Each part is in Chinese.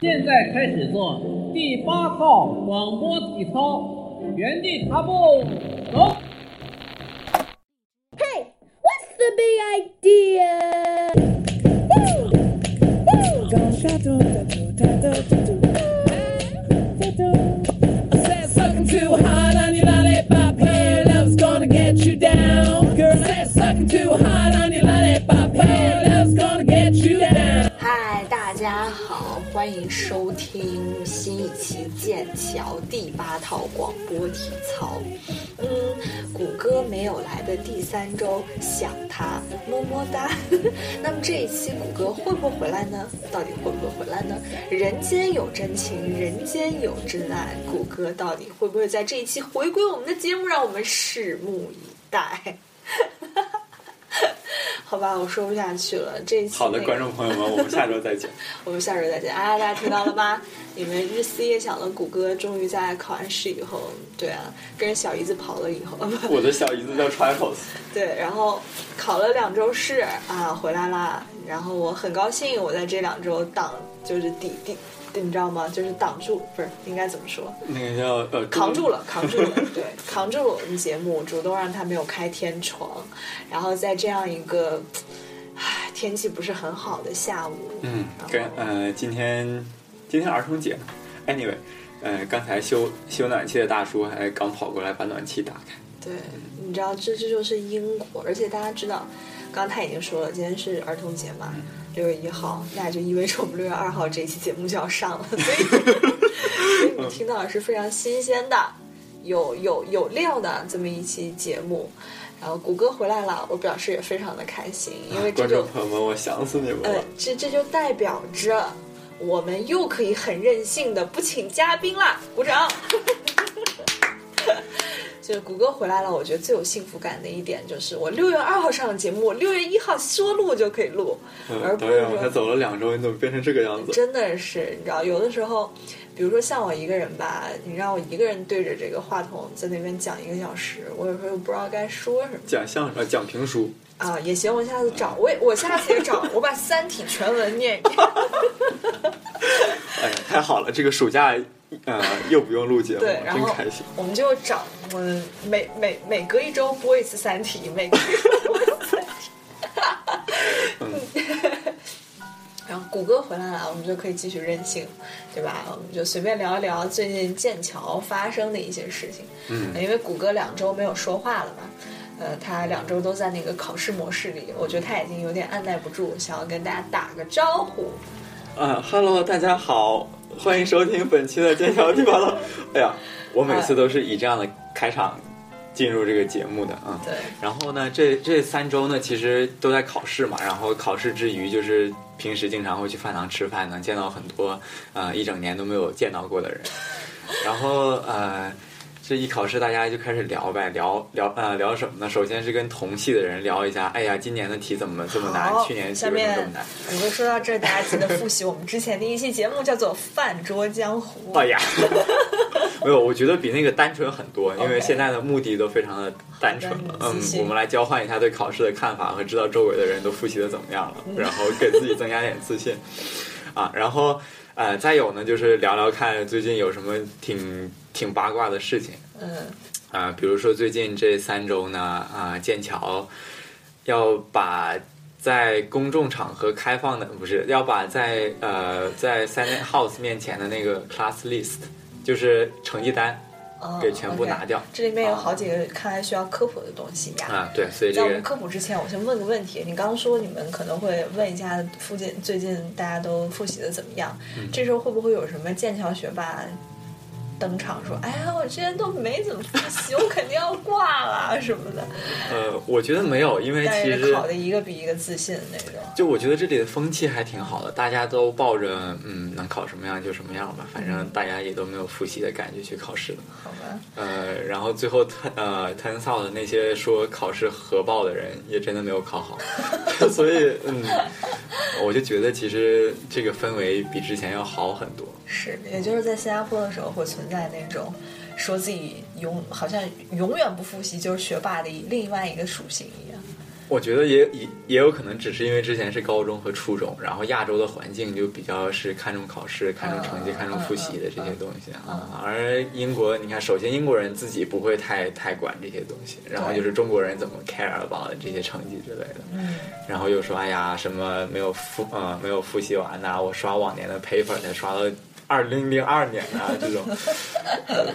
现在开始做第八套广播体操，原地踏步，走。Hey, what's the big idea? Woo! Woo! 第八套广播体操。嗯，谷歌没有来的第三周，想他，么么哒。那么这一期谷歌会不会回来呢？到底会不会回来呢？人间有真情，人间有真爱，谷歌到底会不会在这一期回归我们的节目？让我们拭目以待。好吧，我说不下去了。这一期、好的，观众朋友们，我们下周再见。我们下周再见。啊，大家听到了吗？你们日思夜想的谷歌，终于在考完试以后，对啊，跟小姨子跑了以后，我的小姨子叫 Travels，对，然后考了两周试啊，回来啦。然后我很高兴，我在这两周挡，就是抵抵，你知道吗？就是挡住，不是应该怎么说？那个叫呃扛住了，扛住了，对，扛住了我们节目，主动让他没有开天窗，然后在这样一个，唉，天气不是很好的下午，嗯，跟呃今天今天儿童节，anyway，呃刚才修修暖气的大叔还刚跑过来把暖气打开，对，你知道这这就是因果，而且大家知道，刚刚他已经说了，今天是儿童节嘛，六月一号，那就意味着我们六月二号这一期节目就要上了，所以所以你听到的是非常新鲜的、有有有料的这么一期节目。然后谷歌回来了，我表示也非常的开心，因为这观就众朋友们，我想死你们呃了。，这这就代表着我们又可以很任性的不请嘉宾啦，鼓掌。就是谷歌回来了，我觉得最有幸福感的一点就是，我六月二号上的节目，我六月一号说录就可以录，而不是说我才走了两周，你怎么变成这个样子？真的是，你知道，有的时候，比如说像我一个人吧，你让我一个人对着这个话筒在那边讲一个小时，我有时候又不知道该说什么。讲相声，呃讲评书，啊，也行，我下次找，我也我下次也找，我把《三体》全文念一遍。哎呀，太好了，这个暑假呃又不用录节目对，然后真开心。我们就找，我们每每每隔一周播一次《三体》，每隔一周播一次《三体》。然后谷歌回来了，我们就可以继续任性，对吧？我们就随便聊一聊最近剑桥发生的一些事情。嗯因为谷歌两周没有说话了嘛，呃，他两周都在那个考试模式里，我觉得他已经有点按耐不住，想要跟大家打个招呼。啊哈喽，大家好，欢迎收听本期的剑桥地八套。哎呀，我每次都是以这样的开场进入这个节目的啊。对，然后呢，这这三周呢，其实都在考试嘛。然后考试之余，就是平时经常会去饭堂吃饭，能见到很多呃一整年都没有见到过的人。然后呃，这一考试，大家就开始聊呗，聊聊呃聊什么呢？首先是跟同系的人聊一下，哎呀，今年的题怎么这么难？去年题为什么这么难？谷歌说到这儿，大家记得复习我们之前的一期节目，叫做《饭桌江湖 》。哎呀，没有，我觉得比那个单纯很多，因为现在的目的都非常的单纯了。嗯我们来交换一下对考试的看法和知道周围的人都复习的怎么样了，嗯然后给自己增加点自信。啊，然后呃，再有呢，就是聊聊看最近有什么挺挺八卦的事情嗯，啊、比如说最近这三周呢，啊、剑桥要把。在公众场合开放的不是要把在呃在 Senate House 面前的那个 class list，就是成绩单哦给全部拿掉。这里面有好几个看来需要科普的东西呀。啊，对，所以在我们这个科普之前，我先问个问题。你刚刚说你们可能会问一下附近最近大家都复习的怎么样？嗯这时候会不会有什么剑桥学霸登场说：“哎呀，我之前都没怎么复习，我肯定要挂了什么的。呃，我觉得没有，因”为其实考的一个比一个自信那种。就我觉得这里的风气还挺好的，大家都抱着嗯能考什么样就什么样吧，反正大家也都没有复习的感觉去考试的。好吧，呃，然后最后呃 turns out 的那些说考试核爆的人也真的没有考好，所以嗯，我就觉得其实这个氛围比之前要好很多。是，也就是在新加坡的时候会存在那种说自己永好像永远不复习就是学霸的另外一个属性一样。我觉得也也也有可能只是因为之前是高中和初中，然后亚洲的环境就比较是看重考试、看重成绩、嗯看重复习的这些东西嗯啊。而英国，你看，首先英国人自己不会太太管这些东西，然后就是中国人怎么 care about 这些成绩之类的，嗯，然后又说哎呀什么没有复呃没有复习完呐、我刷往年的 paper 才刷到二零零二年啊这种。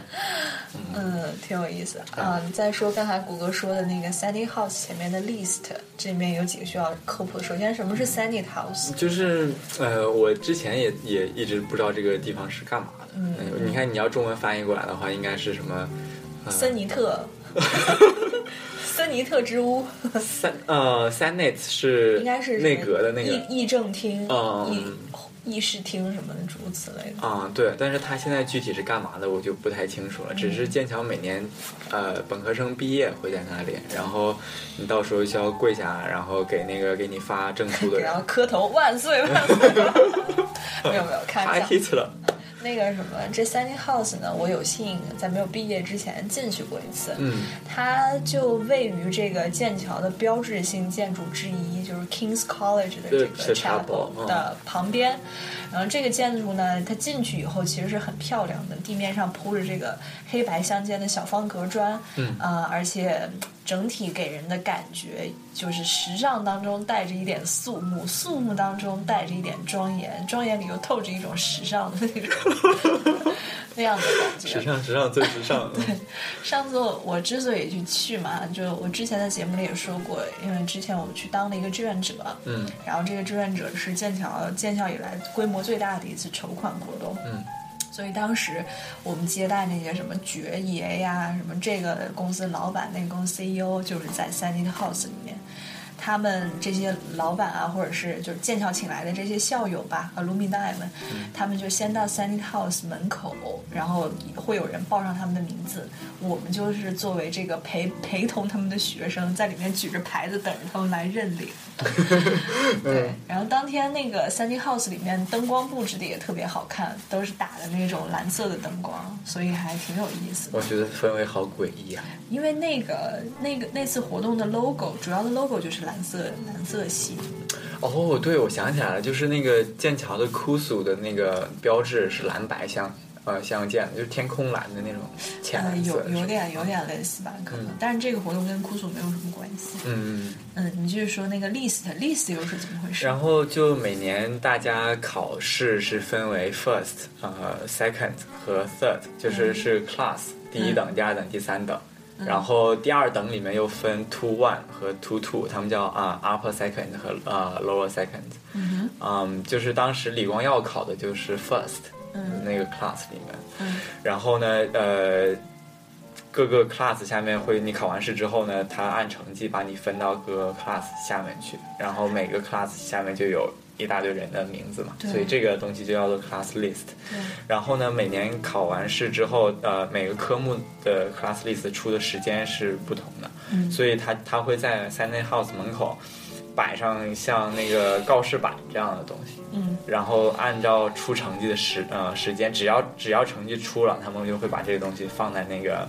嗯，挺有意思啊。你再说刚才谷歌说的那个 Sandy House 前面的 list，这里面有几个需要科普的。首先，什么是 Sandy House？就是呃，我之前也也一直不知道这个地方是干嘛的。嗯你看你要中文翻译过来的话，应该是什么？呃森尼特，森尼特之屋，三呃 Senate 是应该是内阁的那个议议政厅、嗯议议事厅什么的诸如此类的。啊、对，但是他现在具体是干嘛的，我就不太清楚了。只嗯是剑桥每年，呃，本科生毕业会在那里，然后你到时候需要跪下，然后给那个给你发证书的人然后磕头万岁万岁！没有没有，开玩笑。那个什么，这 Sandy House 呢，我有幸在没有毕业之前进去过一次。嗯，它就位于这个剑桥的标志性建筑之一，就是 King's College 的这个嗯的旁边。然后这个建筑呢，它进去以后其实是很漂亮的，地面上铺着这个黑白相间的小方格砖，嗯啊、而且整体给人的感觉就是时尚当中带着一点肃穆，肃穆当中带着一点庄严，庄严里又透着一种时尚的那种那样的感觉。时尚，时尚最时尚。对上次我我之所以去去嘛，就我之前在节目里也说过，因为之前我去当了一个志愿者，嗯然后这个志愿者是剑桥建校以来规模最大的一次筹款活动，嗯，所以当时我们接待那些什么爵爷呀，什么这个公司老板、那个公司 CEO，就是在 Sandy House 里面。他们这些老板啊，或者是就是剑桥请来的这些校友吧，alumni 们，他们就先到 Sandy House 门口，然后会有人报上他们的名字。我们就是作为这个陪陪同他们的学生，在里面举着牌子等着他们来认领。对，然后当天那个 Sandy House 里面灯光布置的也特别好看，都是打的那种蓝色的灯光，所以还挺有意思的我。觉得氛围好诡异啊。因为那个那个那次活动的 logo 主要的 logo 就是蓝色蓝色系，哦，对，我想起来了，就是那个剑桥的 KUSU 的那个标志是蓝白相呃相见的，就是天空蓝的那种浅蓝色的。有点有点类似吧，可能，嗯但是这个活动跟酷暑没有什么关系。嗯。嗯，你继续说那个 list list 又是怎么回事？然后就每年大家考试是分为 first、呃 second 和 third，就是是 class、第一等、第二等、第三等。然后第二等里面又分 two one 和 two two，他们叫啊、upper second 和呃 lower second。嗯嗯，就是当时李光耀考的就是 first，嗯那个 class 里面。嗯然后呢，呃，各个 class 下面会，你考完试之后呢，他按成绩把你分到各个 class 下面去，然后每个 class 下面就有一大堆人的名字嘛，所以这个东西就叫做 class list。然后呢，每年考完试之后，呃，每个科目的 class list 出的时间是不同的，嗯所以他他会在 Sunday House 门口摆上像那个告示板这样的东西。嗯然后按照出成绩的时呃时间，只要只要成绩出了，他们就会把这个东西放在那个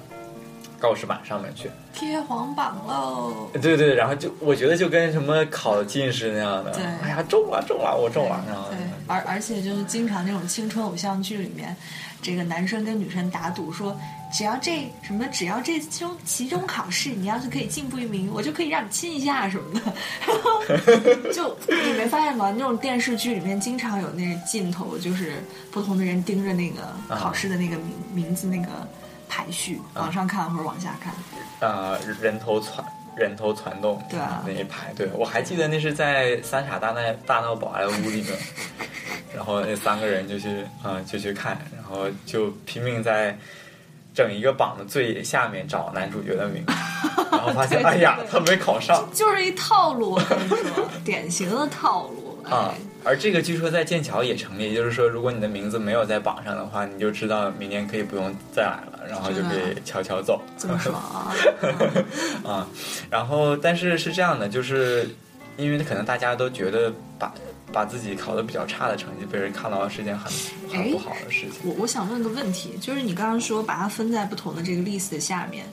告示板上面去。贴黄榜喽。对对，然后就我觉得就跟什么考进士那样的，对哎呀中了中了，我中了，然后对，而而且就是经常那种青春偶像剧里面，这个男生跟女生打赌说，只要这什么，只要这中期中考试你要是可以进步一名，我就可以让你亲一下什么的。然 后就你没发现吗？那种电视剧里面经常有那个镜头，就是不同的人盯着那个考试的那个名名字那个排序，往上看或者往下看。呃人头攒人头攒动，对啊那一排，对我还记得那是在三傻大闹大闹宝莱坞里面，然后那三个人就去嗯、就去看，然后就拼命在。整一个榜的最下面找男主角的名字，然后发现哎呀，他没考上，就是一套路，我跟你说，典型的套路。啊哎，而这个据说在剑桥也成立，也就是说，如果你的名字没有在榜上的话，你就知道明年可以不用再来了，然后就可以悄悄走。这么爽啊！啊，然后但是是这样的，就是因为可能大家都觉得把把自己考得比较差的成绩被人看到是一件很很不好的事情。我我想问个问题，就是你刚刚说把它分在不同的这个 list 的下面，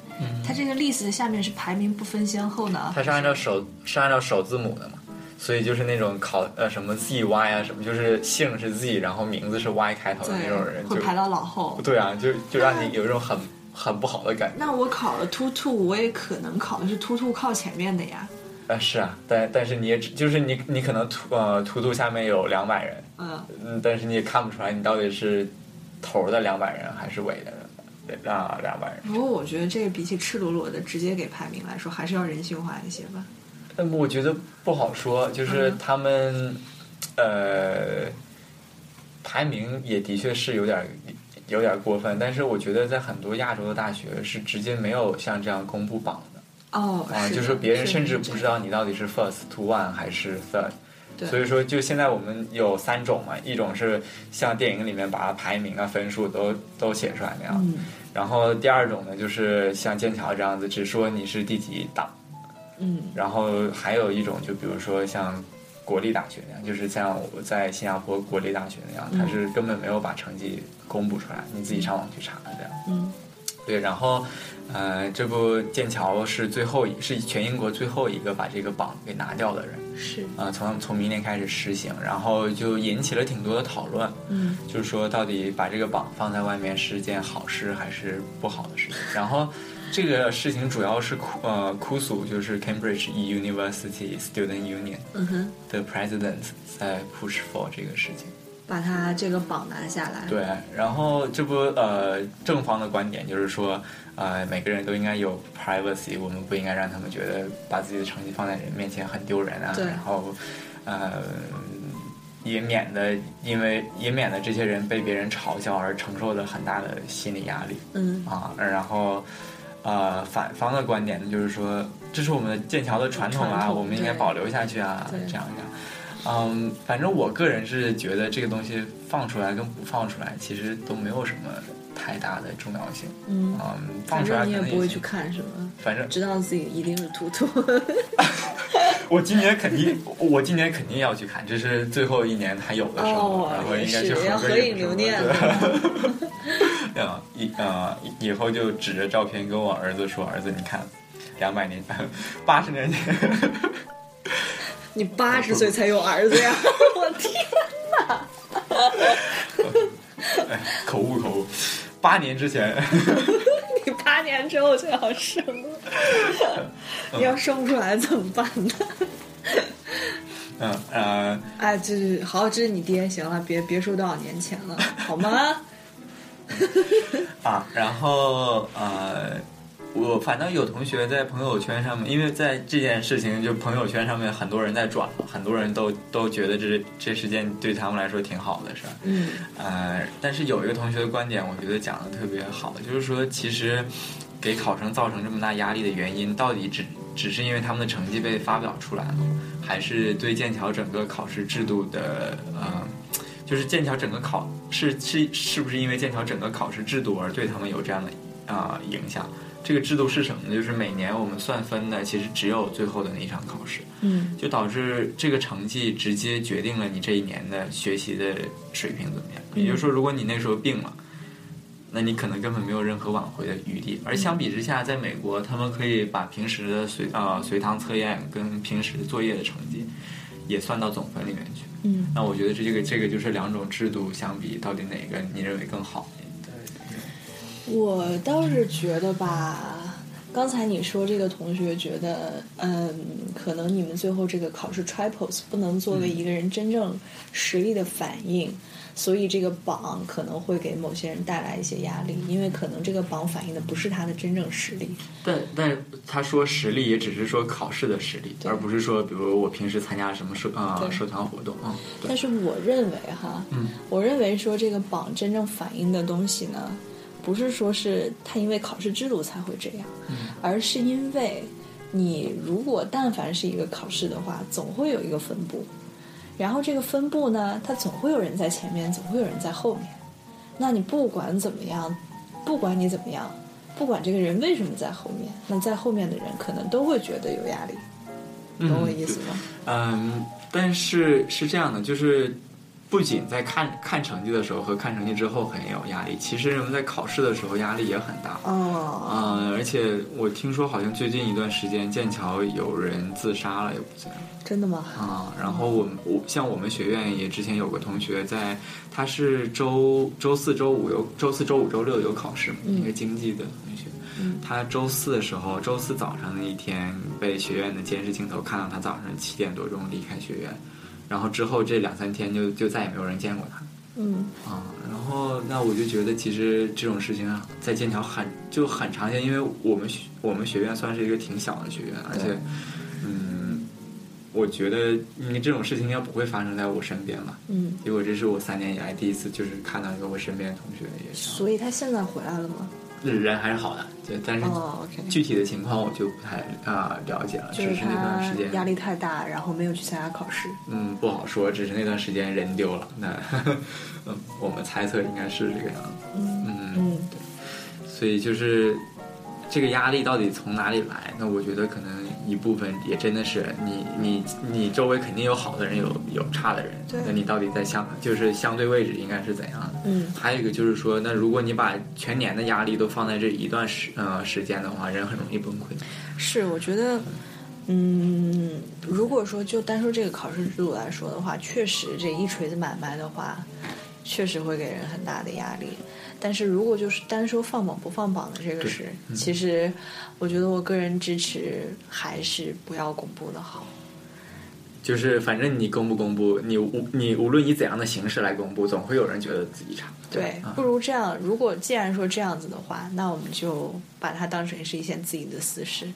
它这个 list 的下面是排名不分先后呢？它是按照首是按照首字母的嘛，所以就是那种考呃什么 Z Y 啊什么，就是姓是 Z，然后名字是 Y 开头的那种人，就会排到老后。对啊，就就让你有一种很很不好的感觉。那我考了 two two，我也可能考的是 two two 靠前面的呀。啊，是啊，但但是你也只就是你你可能图呃图图下面有两百人，嗯，嗯，但是你也看不出来你到底是头儿的两百人还是尾的人啊两百人。不过我觉得这个比起赤裸裸的直接给排名来说，还是要人性化一些吧。嗯，我觉得不好说，就是嗯他们，呃，排名也的确是有点有点过分，但是我觉得在很多亚洲的大学是直接没有像这样公布榜的哦，啊，就是别人甚至不知道你到底是 first to one 还是 third。对。所以说，就现在我们有三种嘛，一种是像电影里面把它排名啊、分数都都写出来那样，嗯。然后第二种呢，就是像剑桥这样子，只说你是第几档，嗯。然后还有一种，就比如说像国立大学那样，就是像我在新加坡国立大学那样，嗯。它是根本没有把成绩公布出来，你自己上网去查这样。嗯。对，然后，呃，这不剑桥是最后一是全英国最后一个把这个榜给拿掉的人，是啊、从从明年开始实行，然后就引起了挺多的讨论，嗯就是说到底把这个榜放在外面是件好事还是不好的事情。然后这个事情主要是哭呃哭诉就是 Cambridge University Student Union 嗯哼，的 president 在 push for 这个事情。把他这个榜拿下来。对，然后这不呃正方的观点就是说，呃每个人都应该有 privacy，我们不应该让他们觉得把自己的成绩放在人面前很丢人啊，对然后呃也免得因为也免得这些人被别人嘲笑而承受了很大的心理压力嗯啊，然后。呃，反方的观点呢，就是说，这是我们的剑桥的传统啊，统我们应该保留下去啊，这样这样。嗯，反正我个人是觉得这个东西放出来跟不放出来，其实都没有什么太大的重要性。嗯，嗯，放反出来正你也不会去。看是吗？反正知道自己一定是秃秃。我今年肯定，我今年肯定要去看，这是最后一年还有的时候，哦然后应该去合合影留念对啊，以呃以后就指着照片跟我儿子说：“儿子，你看，两百年，八十年前。”你八十岁才有儿子呀！我天哪！哎，口误口误，八年之前，你八年之后就要生了，你 要生不出来怎么办呢？嗯呃，哎，这是好，这是你爹，行了，别别说多少年前了，好吗？啊，然后呃，我反正有同学在朋友圈上面，因为在这件事情就朋友圈上面很多人在转了，很多人都都觉得这这是件对他们来说挺好的事儿。嗯呃，但是有一个同学的观点，我觉得讲的特别好，就是说其实给考生造成这么大压力的原因，到底只只是因为他们的成绩被发表出来了，还是对剑桥整个考试制度的呃，就是剑桥整个考是是是不是因为剑桥整个考试制度而对他们有这样的啊、影响？这个制度是什么呢？就是每年我们算分的，其实只有最后的那一场考试。嗯就导致这个成绩直接决定了你这一年的学习的水平怎么样。也就是说，如果你那时候病了，那你可能根本没有任何挽回的余地。而相比之下，在美国，他们可以把平时的随呃随堂测验跟平时作业的成绩也算到总分里面去。嗯，那我觉得这个这个就是两种制度相比，到底哪个你认为更好？我倒是觉得吧，刚才你说这个同学觉得，嗯，可能你们最后这个考试 triples 不能作为一个人真正实力的反应，所以这个榜可能会给某些人带来一些压力，因为可能这个榜反映的不是他的真正实力。但但他说实力也只是说考试的实力，而不是说比如我平时参加什么社啊、对。社团活动但是我认为哈，嗯。我认为说这个榜真正反映的东西呢，不是说是他因为考试制度才会这样，而是因为你如果但凡是一个考试的话，总会有一个分布，然后这个分布呢，它总会有人在前面，总会有人在后面。那你不管怎么样，不管你怎么样，不管这个人为什么在后面，那在后面的人可能都会觉得有压力，懂我意思吗？嗯，但是是这样的，就是不仅在看看成绩的时候和看成绩之后很有压力，其实人们在考试的时候压力也很大。哦，嗯，而且我听说好像最近一段时间剑桥有人自杀了，也不见了。真的吗？啊，然后我们我像我们学院也之前有个同学在，他是周周四周五有周四周五周六有考试嘛，嗯一个经济的同学，嗯他周四的时候，周四早上那一天被学院的监视镜头看到他早上七点多钟离开学院，然后之后这两三天就就再也没有人见过他。嗯啊，然后那我就觉得其实这种事情啊，在剑桥很就很常见，因为我们学我们学院算是一个挺小的学院，而且，嗯，我觉得你这种事情应该不会发生在我身边吧？嗯，结果这是我三年以来第一次就是看到一个我身边的同学所以他现在回来了吗？人还是好的，就但是具体的情况我就不太啊、了解了，就是只是那段他时间压力太大，然后没有去参加考试。嗯，不好说，只是那段时间人丢了。那，嗯，我们猜测应该是这个样子。嗯嗯，对，所以就是这个压力到底从哪里来？那我觉得可能一部分也真的是你你你周围肯定有好的人，有有差的人。那你到底在相就是相对位置应该是怎样的？嗯还有一个就是说，那如果你把全年的压力都放在这一段时呃时间的话，人很容易崩溃。是，我觉得，嗯，如果说就单说这个考试制度来说的话，确实这一锤子买卖的话，确实会给人很大的压力。但是如果就是单说放榜不放榜的这个事，嗯其实我觉得我个人支持还是不要公布的好。就是反正你公不公布，你无你无论以怎样的形式来公布，总会有人觉得自己差。对不如这样。如果既然说这样子的话，那我们就把它当成是一件自己的私事，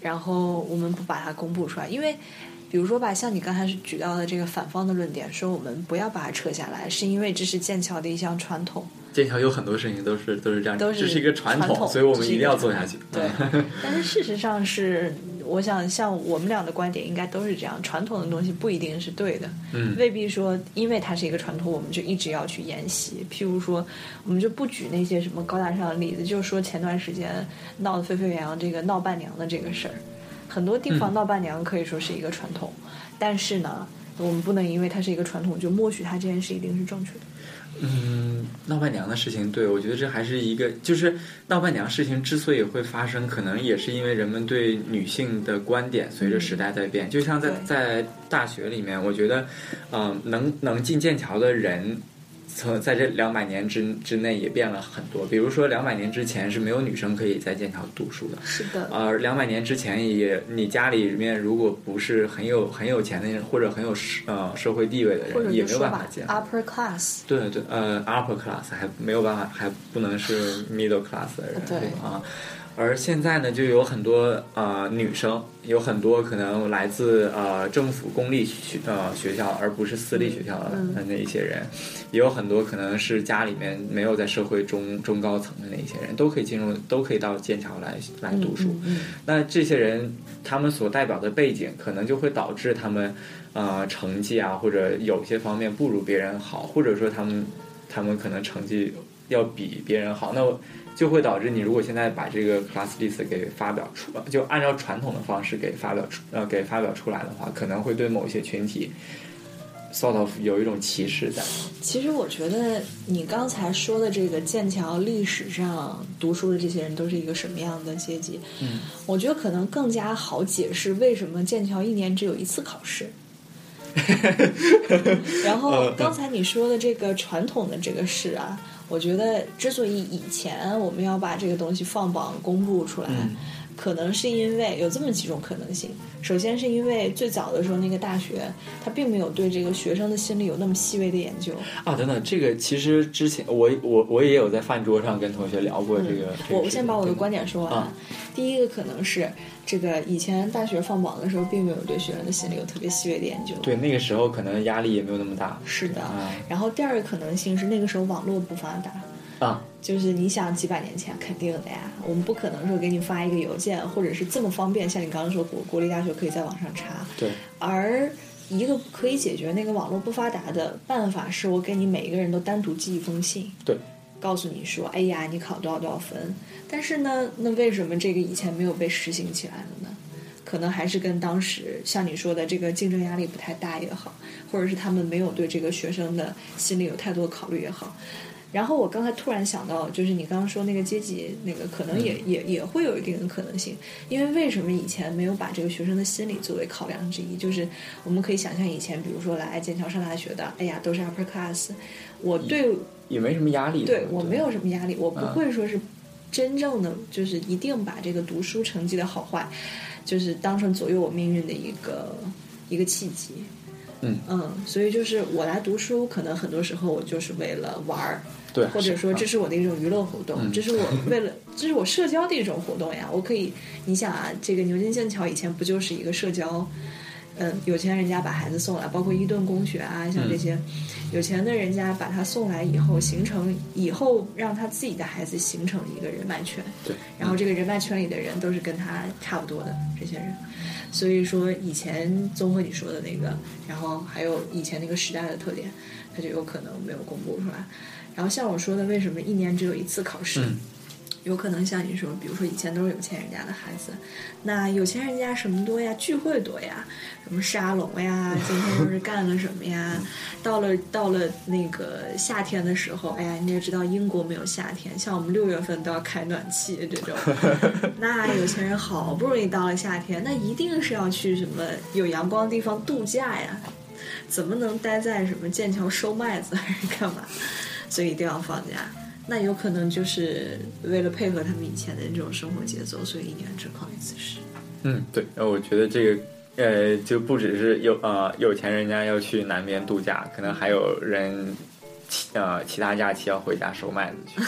然后我们不把它公布出来。因为，比如说吧，像你刚才是举到的这个反方的论点，说我们不要把它撤下来，是因为这是剑桥的一项传统。剑桥有很多事情都是都是这样，都是这是一个传传统所以我们一定要做下去。对嗯，但是事实上是，我想像我们俩的观点应该都是这样，传统的东西不一定是对的，嗯未必说因为它是一个传统，我们就一直要去沿袭。譬如说，我们就不举那些什么高大上的例子，就说前段时间闹得沸沸扬扬这个闹伴娘的这个事儿，很多地方嗯闹伴娘可以说是一个传统，但是呢。我们不能因为它是一个传统，就默许它这件事一定是正确的。嗯，闹伴娘的事情，对我觉得这还是一个，就是闹伴娘事情之所以会发生，可能也是因为人们对女性的观点随着时代在变。就像在在大学里面，我觉得，嗯、能能进剑桥的人。从在这两百年之之内也变了很多，比如说两百年之前是没有女生可以在剑桥读书的，是的，呃，两百年之前也，你家里面如果不是很有很有钱的人，或者很有社呃社会地位的人，也没有办法进来。，upper class，对对，呃，upper class 还没有办法，还不能是 middle class 的人，对吧啊。而现在呢，就有很多呃女生，有很多可能来自呃政府公立学呃学校，而不是私立学校的嗯。那一些人，也有很多可能是家里面没有在社会中中高层的那一些人，都可以进入，都可以到剑桥来来读书。嗯嗯那这些人他们所代表的背景，可能就会导致他们呃成绩啊，或者有些方面不如别人好，或者说他们他们可能成绩要比别人好，那就会导致你如果现在把这个 class list 给发表出，就按照传统的方式给发表出呃给发表出来的话，可能会对某些群体 sort of 有一种歧视在。其实我觉得你刚才说的这个剑桥历史上读书的这些人都是一个什么样的阶级？嗯，我觉得可能更加好解释为什么剑桥一年只有一次考试。然后刚才你说的这个传统的这个事啊，我觉得之所以以前我们要把这个东西放榜公布出来，可能是因为有这么几种可能性。首先是因为最早的时候那个大学，它并没有对这个学生的心理有那么细微的研究。啊，等等，这个其实之前我我我也有在饭桌上跟同学聊过这个。这个嗯我我先把我的观点说完。啊第一个可能是这个以前大学放榜的时候，并没有对学生的心理有特别细微的研究。对，那个时候可能压力也没有那么大。是的。啊然后第二个可能性是那个时候网络不发达。啊，就是你想几百年前肯定的呀，我们不可能说给你发一个邮件，或者是这么方便，像你刚刚说国国立大学可以在网上查。对，而一个可以解决那个网络不发达的办法，是我给你每一个人都单独寄一封信，对，告诉你说，哎呀，你考多少多少分。但是呢，那为什么这个以前没有被实行起来了呢？可能还是跟当时像你说的这个竞争压力不太大也好，或者是他们没有对这个学生的心理有太多考虑也好。然后我刚才突然想到，就是你刚刚说那个阶级，那个可能也、也也会有一定的可能性，因为为什么以前没有把这个学生的心理作为考量之一？就是我们可以想象以前，比如说来剑桥上大学的，哎呀，都是 upper class，我对也没什么压力。对我没有什么压力，我不嗯会说是真正的就是一定把这个读书成绩的好坏，就是当成左右我命运的一个一个契机。嗯嗯，所以就是我来读书，可能很多时候我就是为了玩儿，对，或者说这是我的一种娱乐活动，嗯这是我 为了这是我社交的一种活动呀。我可以，你想啊，这个牛津剑桥以前不就是一个社交？嗯，有钱人家把孩子送来，包括伊顿公学啊，像这些、有钱的人家把他送来以后，形成以后让他自己的孩子形成一个人脉圈，对，然后这个人脉圈里的人都是跟他差不多的这些人，所以说以前综合你说的那个，然后还有以前那个时代的特点，他就有可能没有公布出来。然后像我说的，为什么一年只有一次考试？嗯有可能像你说，比如说以前都是有钱人家的孩子，那有钱人家什么多呀？聚会多呀，什么沙龙呀，今天又是干了什么呀？到了到了那个夏天的时候，哎呀，你也知道英国没有夏天，像我们六月份都要开暖气这种。那有钱人好不容易到了夏天，那一定是要去什么有阳光的地方度假呀？怎么能待在什么剑桥收麦子 还是干嘛？所以一定要放假。那有可能就是为了配合他们以前的这种生活节奏，所以一年只考一次试。嗯，对，那，我觉得这个。呃，就不只是有呃有钱人家要去南边度假，可能还有人其呃其他假期要回家收麦子去。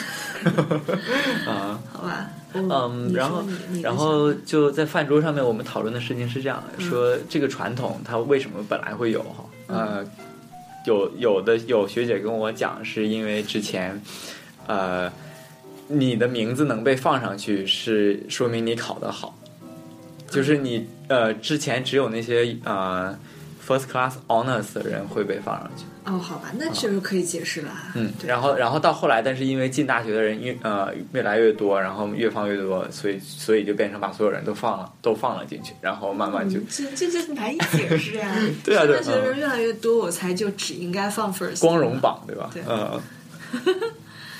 啊，好吧，嗯，然后然后就在饭桌上面，我们讨论的事情是这样的：说这个传统它为什么本来会有哈？呃，有有的有学姐跟我讲，是因为之前呃你的名字能被放上去，是说明你考得好。就是你呃，之前只有那些呃 first class honors 的人会被放上去。哦，好吧，那这个可以解释了。嗯，然后然后到后来，但是因为进大学的人越呃越来越多，然后越放越多，所以所以就变成把所有人都放了都放了进去，然后慢慢就、嗯、这这这难以解释 呀。对啊，对，大学的人越来越多，我才就只应该放 first 光荣榜，对吧？对，嗯，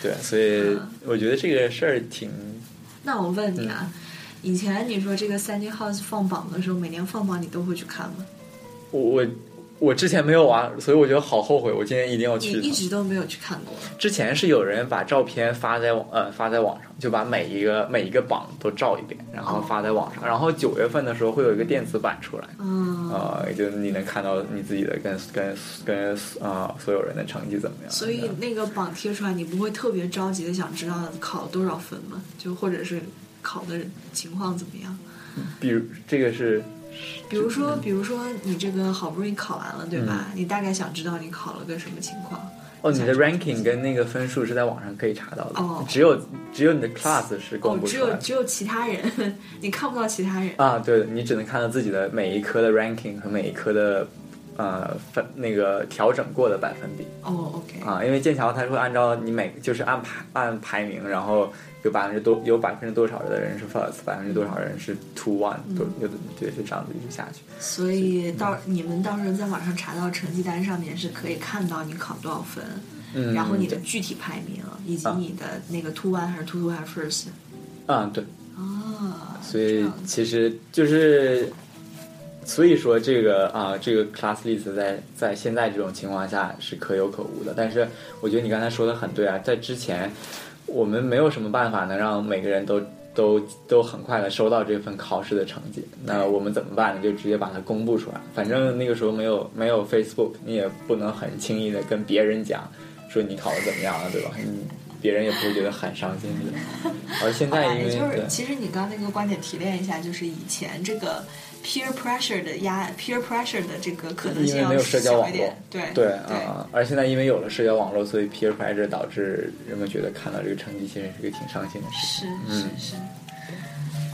对，所以我觉得这个事儿挺。那我问你啊。以前你说这个 Sandy House 放榜的时候，每年放榜你都会去看吗？我我我之前没有啊，所以我觉得好后悔，我今天一定要去。你一直都没有去看过。之前是有人把照片发在网呃发在网上，就把每一个每一个榜都照一遍，然后发在网上。哦、然后九月份的时候会有一个电子版出来，嗯，呃，就你能看到你自己的跟跟跟啊、呃、所有人的成绩怎么样。所以那个榜贴出来，你不会特别着急的想知道考多少分吗？就或者是。考的情况怎么样？比如这个是，比如说，比如说你这个好不容易考完了，对吧？嗯、你大概想知道你考了个什么情况？哦，你的 ranking 跟那个分数是在网上可以查到的。哦，只有只有你的 class 是公布出来、哦、只有只有其他人，你看不到其他人啊。对，你只能看到自己的每一科的 ranking 和每一科的。呃，分那个调整过的百分比哦、oh,，OK 啊，因为剑桥它会按照你每就是按排按排名，然后有百分之多有百分之多少的人是 first，百分之多少人是 two one，都、嗯、有的对，就这样子一直下去。所以到、嗯、你们到时候在网上查到成绩单上面是可以看到你考多少分，嗯，然后你的具体排名以及你的那个 two one 还是 two two 还是 first。啊，对。啊，所以其实就是。所以说这个啊，这个 class list 在在现在这种情况下是可有可无的。但是我觉得你刚才说的很对啊，在之前我们没有什么办法能让每个人都都都很快的收到这份考试的成绩。那我们怎么办呢？就直接把它公布出来。反正那个时候没有没有 Facebook，你也不能很轻易的跟别人讲说你考的怎么样了，对吧？你。别人也不会觉得很伤心的，而现在因为就是，其实你刚那个观点提炼一下，就是以前这个 peer pressure 的压 peer pressure 的这个可能性因为没有社交网络，对对啊，而现在因为有了社交网络，所以 peer pressure 导致人们觉得看到这个成绩其实是个挺伤心的事是是是，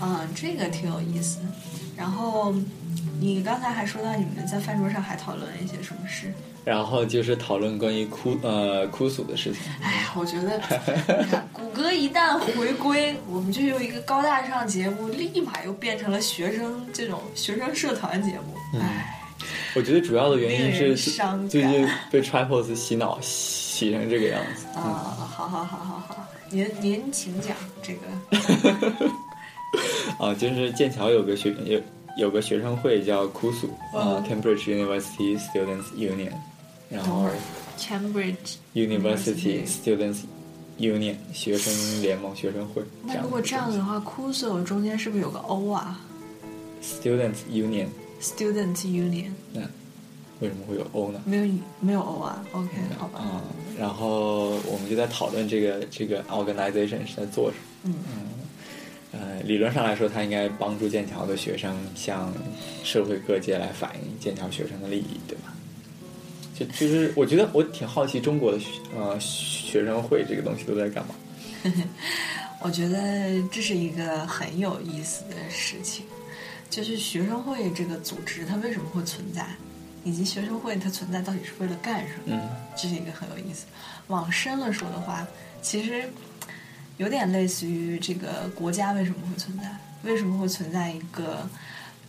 嗯，这个挺有意思。然后你刚才还说到你们在饭桌上还讨论了一些什么事？然后就是讨论关于哭呃哭诉的事情。哎呀，我觉得 谷歌一旦回归，我们就有一个高大上节目，立马又变成了学生这种学生社团节目。唉，我觉得主要的原因是伤最近被 Tripos 洗脑洗成这个样子。啊，好好好好好，您您请讲这个。啊，就是剑桥有个学有有个学生会叫 KUSU 呃、嗯 Cambridge University Students Union，然后等会儿 Cambridge，University Students Union 学生联盟学生会。那如果这样子的话 c u s o 中间是不是有个 O 啊 Students Union。Students Union 那为什么会有 O 呢？没有没有 O 啊？OK，好吧。嗯、然后我们就在讨论这个这个 organization 是在做什么。嗯嗯呃，理论上来说，它应该帮助剑桥的学生向社会各界来反映剑桥学生的利益，对吧？就就是，我觉得我挺好奇中国的学呃学生会这个东西都在干嘛。我觉得这是一个很有意思的事情，就是学生会这个组织它为什么会存在，以及学生会它存在到底是为了干什么？嗯这是一个很有意思。往深了说的话，其实有点类似于这个国家为什么会存在？为什么会存在一个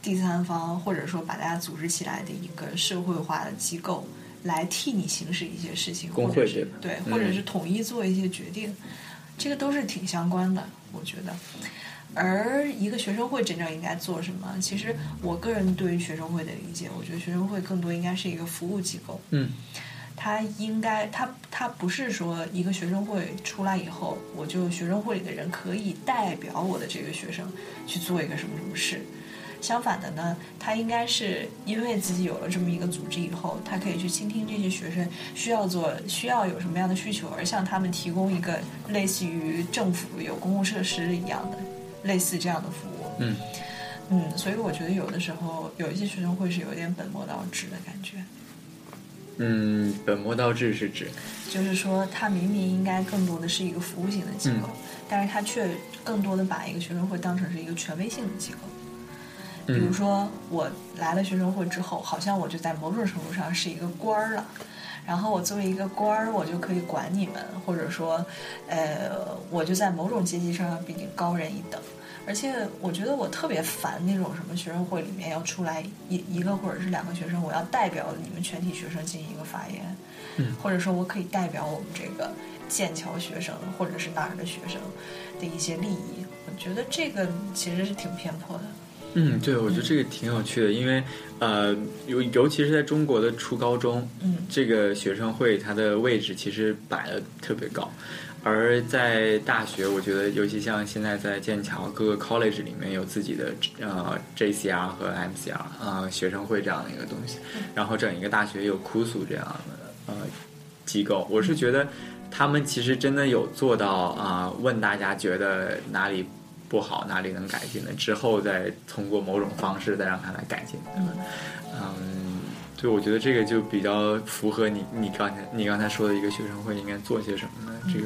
第三方，或者说把大家组织起来的一个社会化的机构，来替你行使一些事情，工或者是会对或者是统一做一些决定，这个都是挺相关的，我觉得。而一个学生会真正应该做什么？其实我个人对于学生会的理解，我觉得学生会更多应该是一个服务机构。嗯它应该，他他不是说一个学生会出来以后，我就学生会里的人可以代表我的这个学生去做一个什么什么事。相反的呢，他应该是因为自己有了这么一个组织以后，他可以去倾听这些学生需要做、需要有什么样的需求，而向他们提供一个类似于政府有公共设施一样的类似这样的服务。嗯嗯，所以我觉得有的时候有一些学生会是有点本末倒置的感觉。嗯，本末倒置是指就是说，它明明应该更多的是一个服务型的机构，但是它却更多的把一个学生会当成是一个权威性的机构。比如说，我来了学生会之后，好像我就在某种程度上是一个官儿了。然后我作为一个官儿，我就可以管你们，或者说，呃，我就在某种阶级上要比你高人一等。而且我觉得我特别烦那种什么学生会里面要出来一一个或者是两个学生，我要代表你们全体学生进行一个发言，嗯或者说我可以代表我们这个剑桥学生或者是哪儿的学生的一些利益。我觉得这个其实是挺偏颇的。嗯，对，我觉得这个挺有趣的，因为呃，尤尤其是在中国的初高中，嗯这个学生会它的位置其实摆的特别高，而在大学，我觉得尤其像现在在剑桥各个 college 里面有自己的呃 JCR 和 MCR 啊、呃、学生会这样的一个东西，然后整一个大学有 KUSU 这样的呃机构，我是觉得他们其实真的有做到啊、问大家觉得哪里。不好，哪里能改进的，之后再通过某种方式再让他来改进。嗯，对，我觉得这个就比较符合你你刚才你刚才说的一个学生会应该做些什么呢这个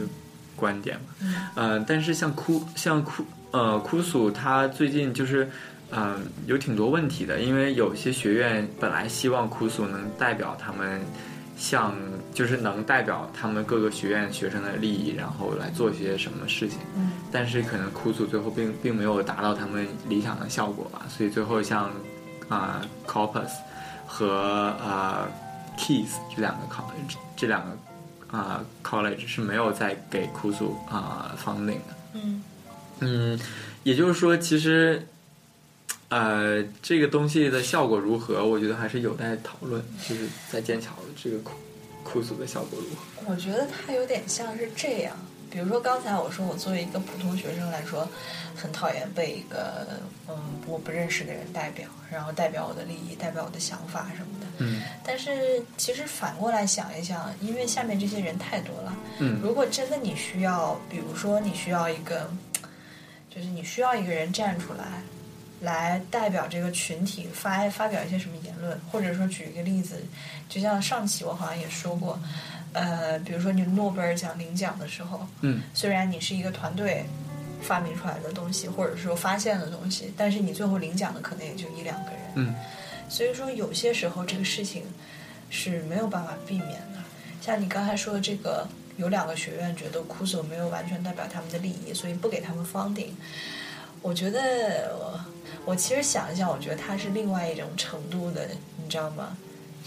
观点嘛。嗯呃，但是像哭像哭呃哭诉，他最近就是嗯、呃有挺多问题的，因为有些学院本来希望哭诉能代表他们。像就是能代表他们各个学院学生的利益，然后来做些什么事情，嗯但是可能哭诉最后并并没有达到他们理想的效果吧，所以最后像啊、Corpus 和啊、Keys 这两个 college 这两个啊、college 是没有再给哭诉啊 funding 的，嗯嗯，也就是说，其实，呃，这个东西的效果如何，我觉得还是有待讨论。就是在剑桥的这个库库苏的效果如何？我觉得它有点像是这样。比如说刚才我说，我作为一个普通学生来说，很讨厌被一个嗯我不认识的人代表，然后代表我的利益，代表我的想法什么的。嗯但是其实反过来想一想，因为下面这些人太多了，嗯如果真的你需要，比如说你需要一个，就是你需要一个人站出来，来代表这个群体发发表一些什么言论，或者说举一个例子，就像上期我好像也说过，呃，比如说你诺贝尔奖领奖的时候，嗯虽然你是一个团队发明出来的东西，或者说发现的东西，但是你最后领奖的可能也就一两个人。嗯所以说，有些时候这个事情是没有办法避免的。像你刚才说的这个有两个学院觉得库索没有完全代表他们的利益，所以不给他们 funding。我觉得我我其实想一想，我觉得它是另外一种程度的，你知道吗？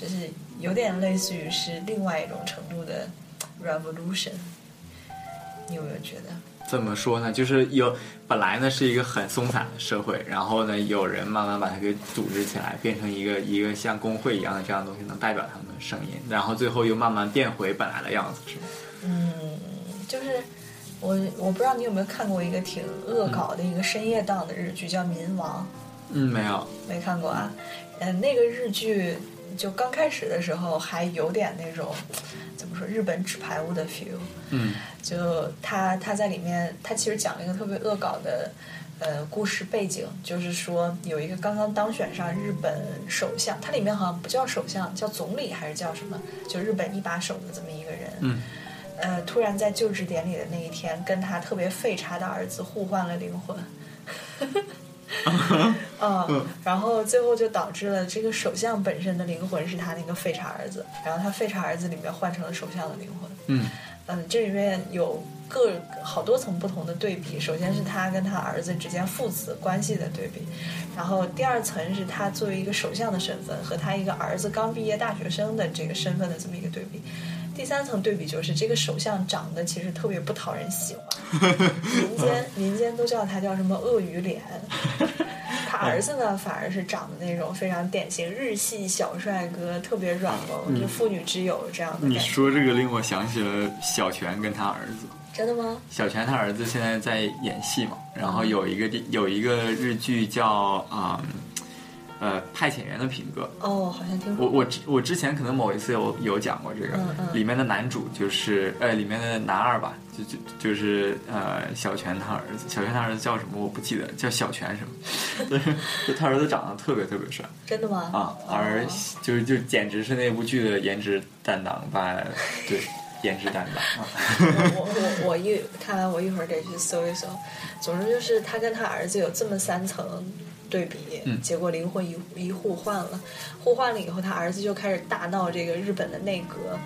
就是有点类似于是另外一种程度的 revolution。你有没有觉得？怎么说呢？就是有本来呢是一个很松散的社会，然后呢有人慢慢把它给组织起来，变成一个一个像工会一样的这样的东西，能代表他们的声音，然后最后又慢慢变回本来的样子，是吗？嗯，就是我我不知道你有没有看过一个挺恶搞的一个深夜档的日剧，叫《民王》。嗯，没有。没看过啊，嗯，那个日剧就刚开始的时候还有点那种说日本纸牌屋的 feel，嗯。就他他在里面，他其实讲了一个特别恶搞的呃故事背景，就是说有一个刚刚当选上日本首相，他里面好像不叫首相，叫总理还是叫什么，就日本一把手的这么一个人，嗯。呃，突然在就职典礼的那一天，跟他特别废柴的儿子互换了灵魂。嗯，然后最后就导致了这个首相本身的灵魂是他那个废柴儿子，然后他废柴儿子里面换成了首相的灵魂。嗯嗯，这里面有各好多层不同的对比。首先是他跟他儿子之间父子关系的对比，然后第二层是他作为一个首相的身份和他一个儿子刚毕业大学生的这个身份的这么一个对比。第三层对比就是这个首相长得其实特别不讨人喜欢，民间民间都叫他叫什么鳄鱼脸。他儿子呢，反而是长得那种非常典型日系小帅哥，特别软萌，就妇女之友这样的。你说这个令我想起了小泉跟他儿子。真的吗？小泉他儿子现在在演戏嘛，然后有一个地有一个日剧叫啊、呃派遣员的品格。哦，好像听说我我之我之前可能某一次有有讲过这个，嗯嗯。里面的男主就是呃里面的男二吧，就就就是呃小泉他儿子，小泉他儿子叫什么我不记得，叫小泉什么，对，就他儿子长得特别特别帅。真的吗？啊，而哦就是就简直是那部剧的颜值担当吧，对，颜值担当。啊，我我我一看完我一会儿得去搜一搜。总之就是他跟他儿子有这么三层对比，嗯结果灵魂一一互换了，互换了以后，他儿子就开始大闹这个日本的内阁。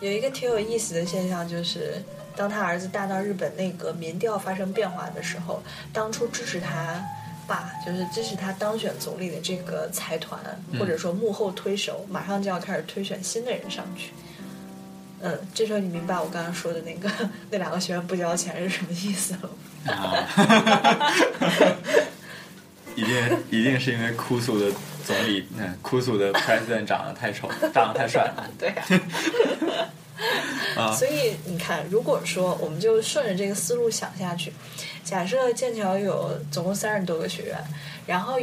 有一个挺有意思的现象就是。当他儿子大闹日本内阁，民调发生变化的时候，当初支持他爸，就是支持他当选总理的这个财团，或者说幕后推手，马上就要开始推选新的人上去。嗯，这时候你明白我刚刚说的那个 那两个学员不交钱是什么意思了吗？啊，一定一定是因为哭诉的总理，嗯，哭诉的 president 长得太丑，长得太帅了 对呀、啊所以你看，如果说我们就顺着这个思路想下去，假设剑桥有总共三十多个学院，然后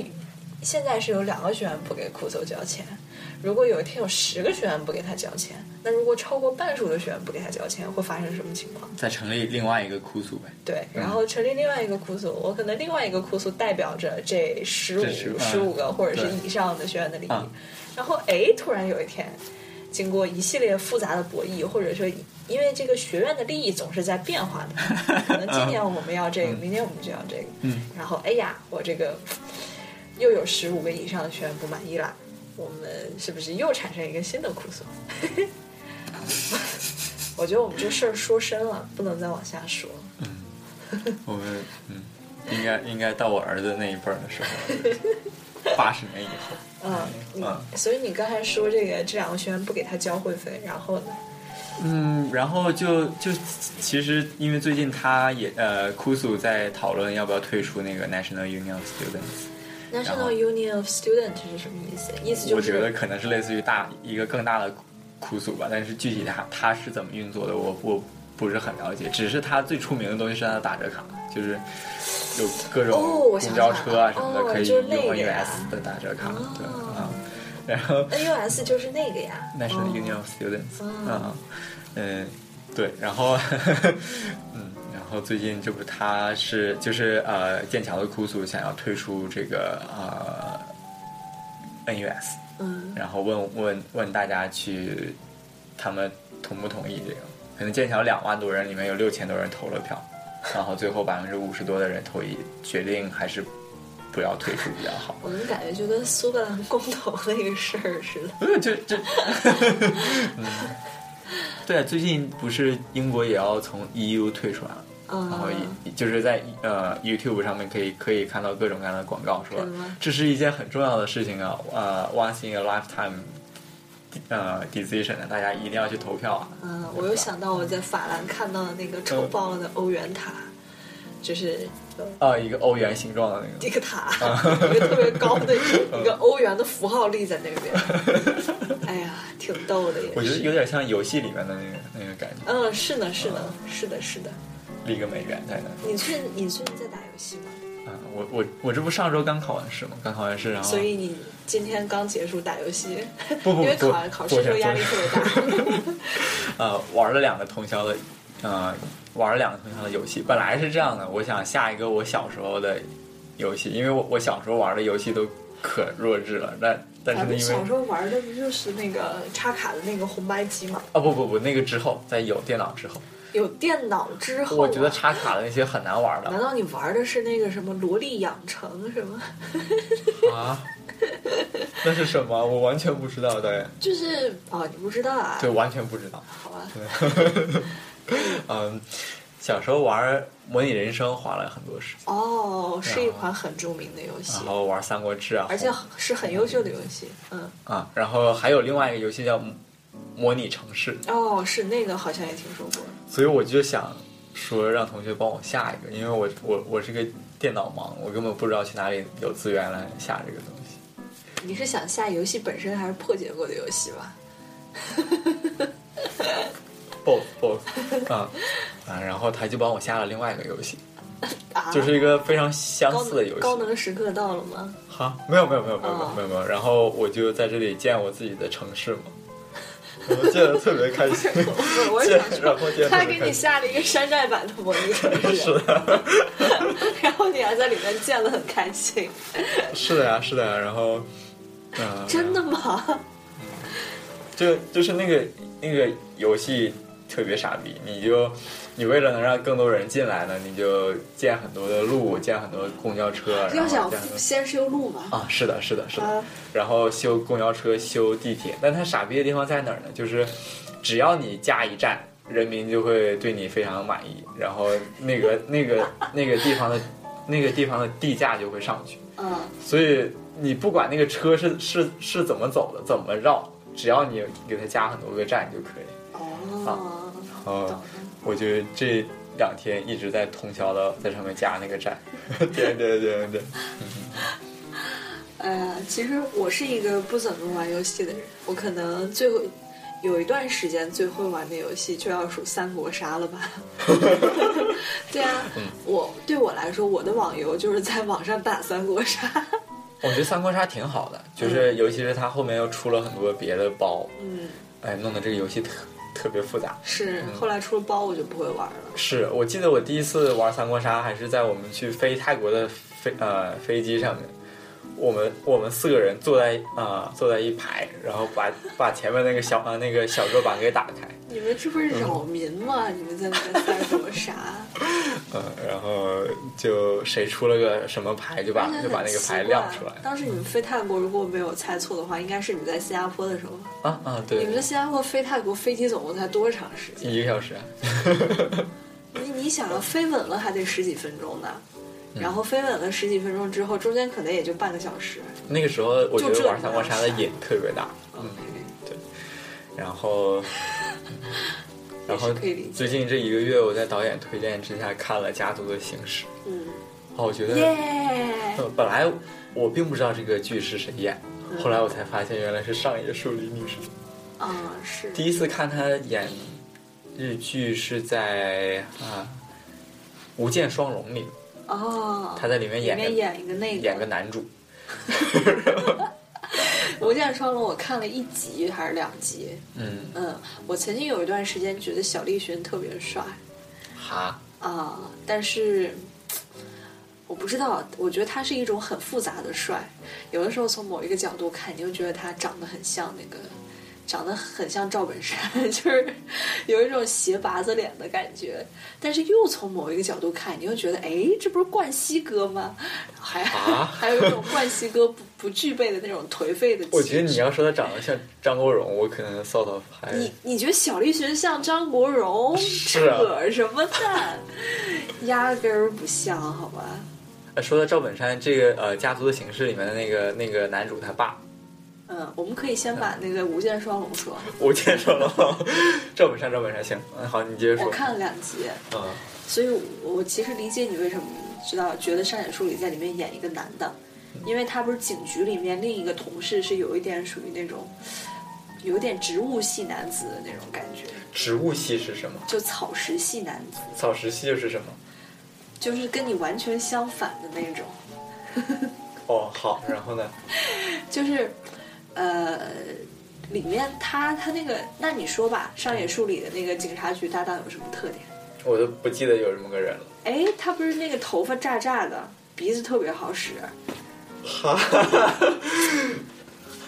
现在是有两个学院不给哭诉交钱。如果有一天有十个学员不给他交钱，那如果超过半数的学员不给他交钱，会发生什么情况？再成立另外一个哭诉呗。对，然后成立另外一个哭诉，我可能另外一个哭诉代表着这十五十五个或者是以上的学员的利益嗯，然后哎，突然有一天，经过一系列复杂的博弈，或者说因为这个学院的利益总是在变化的，可能今 年我们要这个，明年我们就要这个，嗯，然后哎呀，我这个又有十五个以上的学员不满意啦，我们是不是又产生一个新的哭诉？我觉得我们这事儿说深了，不能再往下说。嗯我们嗯，应该应该到我儿子那一辈儿的时候，八十年以后，嗯，嗯所以你刚才说这个这两个学员不给他交会费，然后呢？嗯，然后就就其实因为最近他也呃，库苏在讨论要不要退出那个 National Union of Students。National Union of Student 是什么意思？意思就是我觉得可能是类似于大一个更大的苦组吧，但是具体它它是怎么运作的，我我不是很了解。只是它最出名的东西是它的打折卡，就是有各种公交车啊什么的、哦可以用就是那个 NUS 的打折卡，哦对啊、然后 NUS 就是那个呀。National 哦 Union of Students，哦嗯嗯，对，然后嗯，然后最近这不他是就是呃剑桥的哭诉想要退出这个呃 NUS，嗯，然后问问问大家去，他们同不同意这个？可能剑桥两万多人里面有六千多人投了票，然后最后百分之五十多的人投意决定还是不要退出比较好。我怎么感觉就跟苏格兰公投那个事儿似的？呃，这这，对啊，最近不是英国也要从 EU 退出来了，嗯，然后也就是在呃 YouTube 上面可以可以看到各种各样的广告，说这是一件很重要的事情啊，呃，once in a lifetime，呃 decision，大家一定要去投票啊。嗯，我又想到我在法兰看到的那个丑爆了的欧元塔，就是啊，一个欧元形状的那个，一个塔，一个特别高的一个欧元的符号立在那边。哎呀，挺逗的也我觉得是。有点像游戏里面的那个那个感觉，嗯，是呢，是呢，是的，是的。立个美元在那。你最你最近在打游戏吗？啊，我我我这不上周刚考完试吗，刚考完试，然后所以你今天刚结束打游戏，不不 因为不考考试时候压力特别大。呃玩了两个通宵的，呃玩了两个通宵的游戏。本来是这样的，我想下一个我小时候的游戏，因为我我小时候玩的游戏都可弱智了，但但是因为小时候玩的不就是那个插卡的那个红白机吗？啊不不不，那个之后，在有电脑之后，有电脑之后啊、我觉得插卡的那些很难玩的难道你玩的是那个什么萝莉养成什么？啊。那是什么？我完全不知道的，就是哦，你不知道啊？对，完全不知道。好吧，嗯，小时候玩模拟人生花了很多时间，哦，是一款很著名的游戏然，后玩三国志啊，而且是很优秀的游戏。嗯，啊，然后还有另外一个游戏叫模拟城市，哦，是那个好像也听说过。所以我就想说让同学帮我下一个，因为我我我是个电脑盲，我根本不知道去哪里有资源来下这个东西。你是想下游戏本身还是破解过的游戏吧？both both 啊啊，然后他就帮我下了另外一个游戏，啊，就是一个非常相高似的游戏。高能时刻到了吗？哈，没有没有没有没有没有哦没有没有，然后我就在这里建我自己的城市嘛，我见的特别开心。我是建想然后建说，他给你下了一个山寨版的模拟 是的，然后你还在里面见的很开心，是的呀，是的呀，然后，嗯、真的吗？就就是那个那个游戏特别傻逼，你就你为了能让更多人进来呢，你就建很多的路，建很多公交车，要想先修路嘛。啊，是的，是的，是的，啊然后修公交车、修地铁，但它傻逼的地方在哪儿呢？就是只要你加一站，人民就会对你非常满意，然后那个 那个那个地方的那个地方的地价就会上去。嗯，所以你不管那个车是是是怎么走的，怎么绕，只要你给它加很多个站就可以。哦，然后我就这两天一直在通宵的在上面加那个站，对对对对，呃，其实我是一个不怎么玩游戏的人，我可能最后有一段时间最会玩的游戏就要数三国杀了吧？对啊，我对我来说，我的网游就是在网上打三国杀。我觉得三国杀挺好的，就是尤其是它后面又出了很多别的包，嗯，哎，弄得这个游戏特特别复杂。是，后来出了包我就不会玩了。是我记得我第一次玩三国杀还是在我们去飞泰国的飞呃飞机上面，我们我们四个人坐在啊、呃坐在一排，然后把把前面那个小啊那个小桌板给打开，你们这不是扰民吗？你们在那边三国杀？嗯、然后就谁出了个什么牌就把就把那个牌亮出来当时你们飞泰国，如果没有猜错的话，应该是你们在新加坡的时候。啊啊对你们，在新加坡飞泰国飞机总共才多长时间？一个小时啊，你你想要飞稳了还得十几分钟呢，嗯然后飞吻了十几分钟之后，中间可能也就半个小时。那个时候我觉得玩三国杀的瘾特别大，嗯，对。然后。然后最近这一个月，我在导演推荐之下看了《家族的形式》，嗯，哦，我觉得，耶，呃本来我并不知道这个剧是谁演，嗯。后来我才发现原来是上野树里女士。啊是，第一次看她演日剧是在啊《无间双龙》里，哦，他在里面演里面演一个那个。演个男主，《无间双龙》，我看了一集还是两集。嗯，嗯，我曾经有一段时间觉得小栗旬特别帅。哈，啊，但是我不知道，我觉得他是一种很复杂的帅。有的时候从某一个角度看，你就觉得他长得很像那个长得很像赵本山，就是有一种斜拔子脸的感觉。但是又从某一个角度看，你又觉得，哎，这不是冠希哥吗？还、啊还有一种冠希哥不不具备的那种颓废的。我觉得你要说他长得像张国荣，我可能 of 还你你觉得小栗旬像张国荣？扯什么蛋？压根儿不像，好吧？呃说到赵本山这个呃《家族的形式》里面的那个那个男主他爸，嗯，我们可以先把那个《无间双龙》说。无间双龙，赵本山赵本山行，嗯好，你接着说。我看了两集，嗯所以我其实理解你为什么知道觉得上野树里在里面演一个男的，因为他不是警局里面另一个同事是有一点属于那种有一点植物系男子的那种感觉，植物系是什么？就草食系男子，草食系又是什么？就是跟你完全相反的那种。哦，好，然后呢？就是，呃，里面他他那个，那你说吧，上野树里的那个警察局搭档有什么特点？我都不记得有这么个人了。哎，他不是那个头发炸炸的，鼻子特别好使，哈，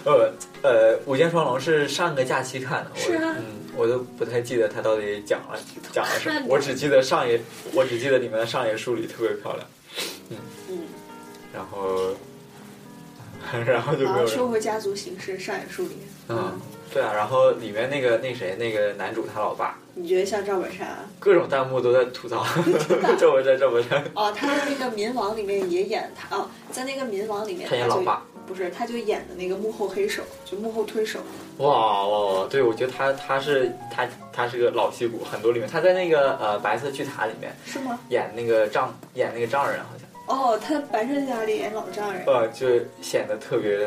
呃呃，《午间双龙》是上个假期看的，我是啊嗯，我都不太记得他到底讲了讲了什么我只记得上野，我只记得里面的上野树里特别漂亮，嗯嗯。然后然后就没有人说回家族形式，上野树里，嗯，对啊，然后里面那个那谁那个男主他老爸，你觉得像赵本山啊？各种弹幕都在吐槽赵本山赵本山，哦，他在那个《民王》里面也演他哦，在那个《民王》里面就他演老爸不是，他就演的那个幕后黑手，就幕后推手。哇哇哇！对，我觉得他他是他他是个老戏骨，很多里面他在那个呃白色巨塔里面是吗？演那个丈演那个丈人好像。哦，他白色家里演老丈人。呃，就显得特别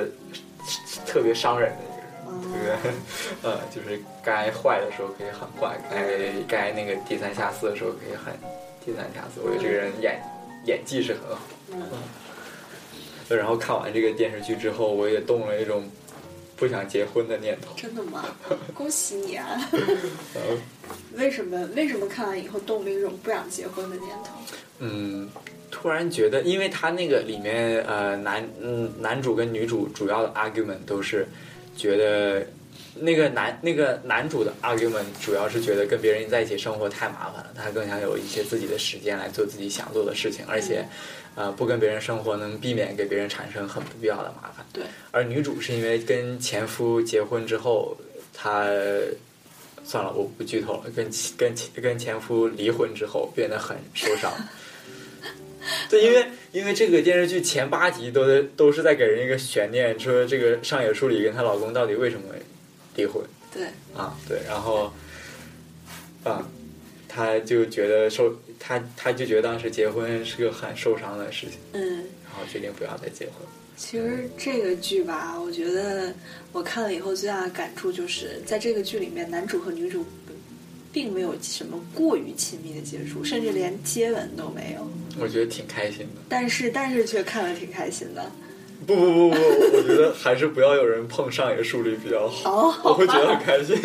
特别伤人的一个人，哦特别 呃，就是该坏的时候可以很坏，该该那个低三下四的时候可以很低三下四。我觉得这个人演演技是很好。嗯呃然后看完这个电视剧之后，我也动了一种不想结婚的念头。真的吗？恭喜你啊！呃为什么？为什么看完以后动了一种不想结婚的念头？嗯，突然觉得，因为他那个里面呃男嗯男主跟女主主要的 argument 都是觉得那个男那个男主的 argument 主要是觉得跟别人在一起生活太麻烦了，他更想有一些自己的时间来做自己想做的事情，而且呃不跟别人生活能避免给别人产生很不必要的麻烦。对，而女主是因为跟前夫结婚之后，她算了，我不剧透了。跟前跟前跟前夫离婚之后，变得很受伤。对，因为因为这个电视剧前八集都在都是在给人一个悬念，说这个上野树里跟她老公到底为什么离婚对，啊？对，然后啊，她就觉得受她她就觉得当时结婚是个很受伤的事情，嗯。然后决定不要再结婚。其实这个剧吧，我觉得我看了以后最大的感触就是，在这个剧里面，男主和女主并没有什么过于亲密的接触，甚至连接吻都没有。我觉得挺开心的。但是，但是却看了挺开心的。不不不不，我觉得还是不要有人碰上野树里比较好，哦，我会觉得很开心。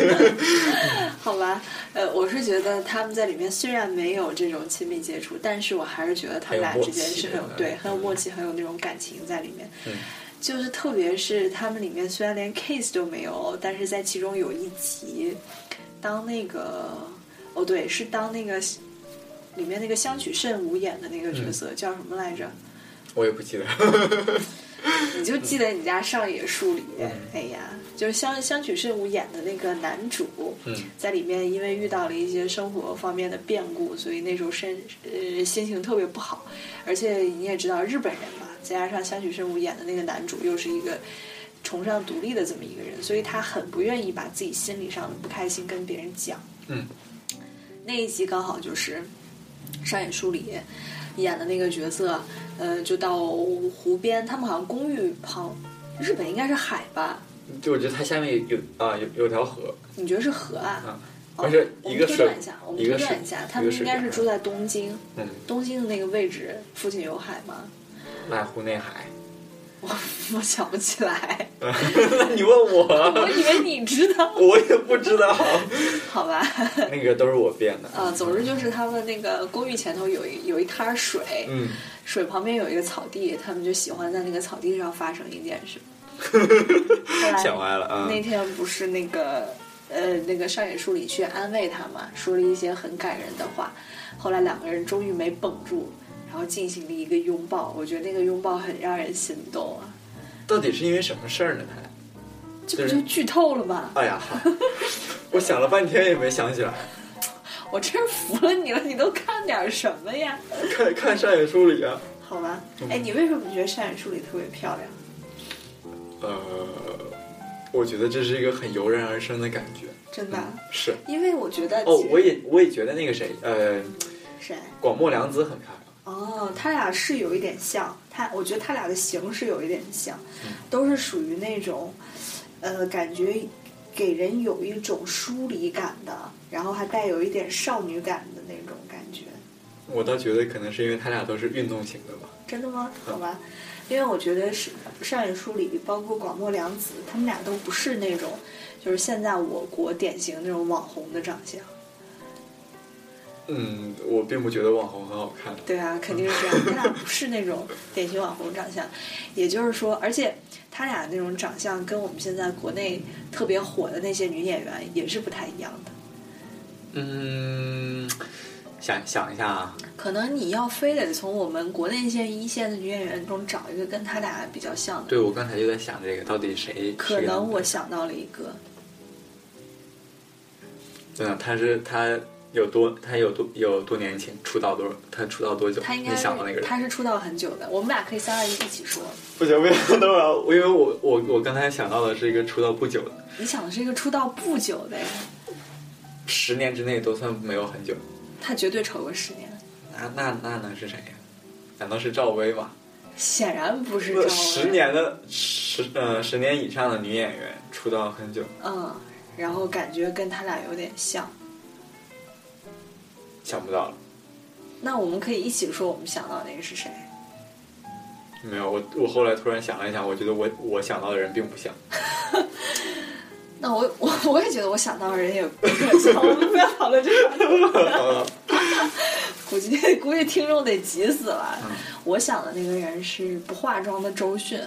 好吧，呃，我是觉得他们在里面虽然没有这种亲密接触，但是我还是觉得他们俩之间是很有对很有默契，很有那种感情在里面。嗯就是特别是他们里面虽然连 kiss 都没有，但是在其中有一集，当那个哦对，是当那个里面那个香取慎吾演的那个角色、叫什么来着？我也不记得。你就记得你家上野树里，嗯哎呀，就是香香取慎吾演的那个男主，嗯在里面因为遇到了一些生活方面的变故，所以那时候身呃心情特别不好，而且你也知道日本人嘛，再加上香取慎吾演的那个男主又是一个崇尚独立的这么一个人，所以他很不愿意把自己心理上的不开心跟别人讲。嗯，那一集刚好就是上野树里演的那个角色，呃，就到湖边，他们好像公寓旁，日本应该是海吧？就我觉得它下面有啊有有条河，你觉得是河啊？啊哦而且一个水们推断一下，我们一个水推断一下，他们应该是住在东京，嗯，东京的那个位置附近有海吗？濑户内海。我 我想不起来，那你问我，我以为你知道，我也不知道，好吧？那个都是我编的。啊，总之就是他们那个公寓前头有一有一滩水，嗯，水旁边有一个草地，他们就喜欢在那个草地上发生一件事。想歪了啊。那天不是那个呃那个上野树里去安慰他嘛，说了一些很感人的话。后来两个人终于没绷住，然后进行了一个拥抱。我觉得那个拥抱很让人心动啊！到底是因为什么事儿呢？他俩？这不就剧透了吗？哎呀，好 我想了半天也没想起来。我真是服了你了，你都看点什么呀？看看上野树里啊，好吧，嗯哎，你为什么觉得上野树里特别漂亮？呃，我觉得这是一个很油然而生的感觉。真的啊？是因为我觉得哦，我也我也觉得那个谁，呃，谁？广末凉子很漂亮。哦，他俩是有一点像，他我觉得他俩的形式有一点像，嗯都是属于那种，呃，感觉给人有一种疏离感的，然后还带有一点少女感的那种感觉。我倒觉得可能是因为他俩都是运动型的吧。真的吗？好吧，因为我觉得是上野书里，包括广末凉子，他们俩都不是那种，就是现在我国典型那种网红的长相。嗯，我并不觉得网红很好看。对啊，肯定是这样。他俩不是那种典型网红长相，也就是说，而且他俩那种长相跟我们现在国内特别火的那些女演员也是不太一样的。嗯，想想一下啊，可能你要非得从我们国内一些一线的女演员中找一个跟他俩比较像的，对我刚才就在想这个，到底谁？可能我想到了一个，对啊，他是他有多他有多有多年轻，出道多他出道多久？他应该你想到那个人？他是出道很久的，我们俩可以三二一一起说。不行不行，等会儿啊，我因为我我我刚才想到的是一个出道不久的，你想的是一个出道不久的呀，十年之内都算没有很久。他绝对超过十年，那那那能是谁呀？难道是赵薇吗？显然不是赵薇。十年的十呃十年以上的女演员出道很久，嗯，然后感觉跟他俩有点像。想不到了。那我们可以一起说，我们想到那个是谁？没有，我我后来突然想了一想，我觉得我我想到的人并不像。那我我我也觉得我想到的人也不特像，我们不要讨论这个。估计估计听众得急死了。我想的那个人是不化妆的周迅，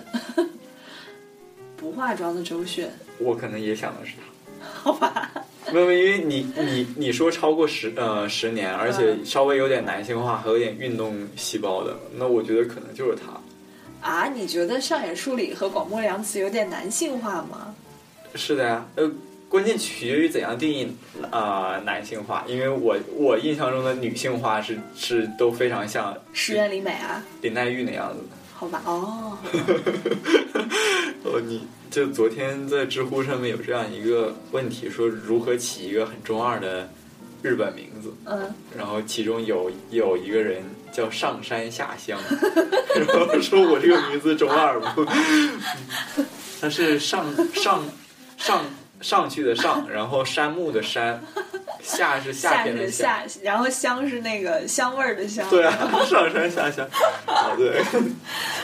不化妆的周迅，我可能也想的是他。好吧？没有，因为你你你说超过十呃十年，而且嗯稍微有点男性化，还有点运动细胞的，那我觉得可能就是他。啊，你觉得上野树里和广末凉子有点男性化吗？是的呀，呃，关键取决于怎样定义啊、呃男性化，因为我我印象中的女性化是是都非常像石原里美啊？林黛玉那样子的。好吧，哦，哦，你就昨天在知乎上面有这样一个问题，说如何起一个很中二的日本名字，嗯，然后其中有有一个人叫上山下乡，然后说我这个名字中二不？他是上上上上去的上，然后山木的山，夏是夏天的夏。夏，然后香是那个香味儿的香。对啊，上山下乡，哦 对，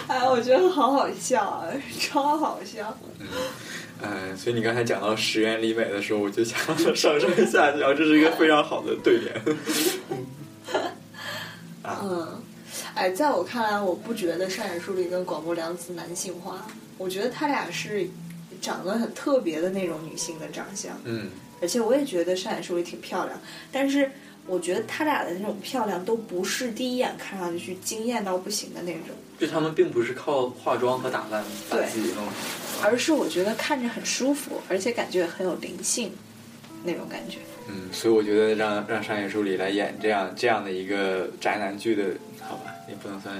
哎，我觉得好好笑啊，超好笑。嗯，所以你刚才讲到石原里美的时候，我就想到上山下乡，这是一个非常好的对联。嗯，哎，在我看来，我不觉得上野树里跟广播凉子男性化，我觉得他俩是长得很特别的那种女性的长相，嗯，而且我也觉得上野树里挺漂亮，但是我觉得他俩的那种漂亮都不是第一眼看上去惊艳到不行的那种，就他们并不是靠化妆和打扮把自己弄成。而是我觉得看着很舒服，而且感觉很有灵性那种感觉。嗯，所以我觉得让让上野树里来演这样这样的一个宅男剧的，好吧，也不能算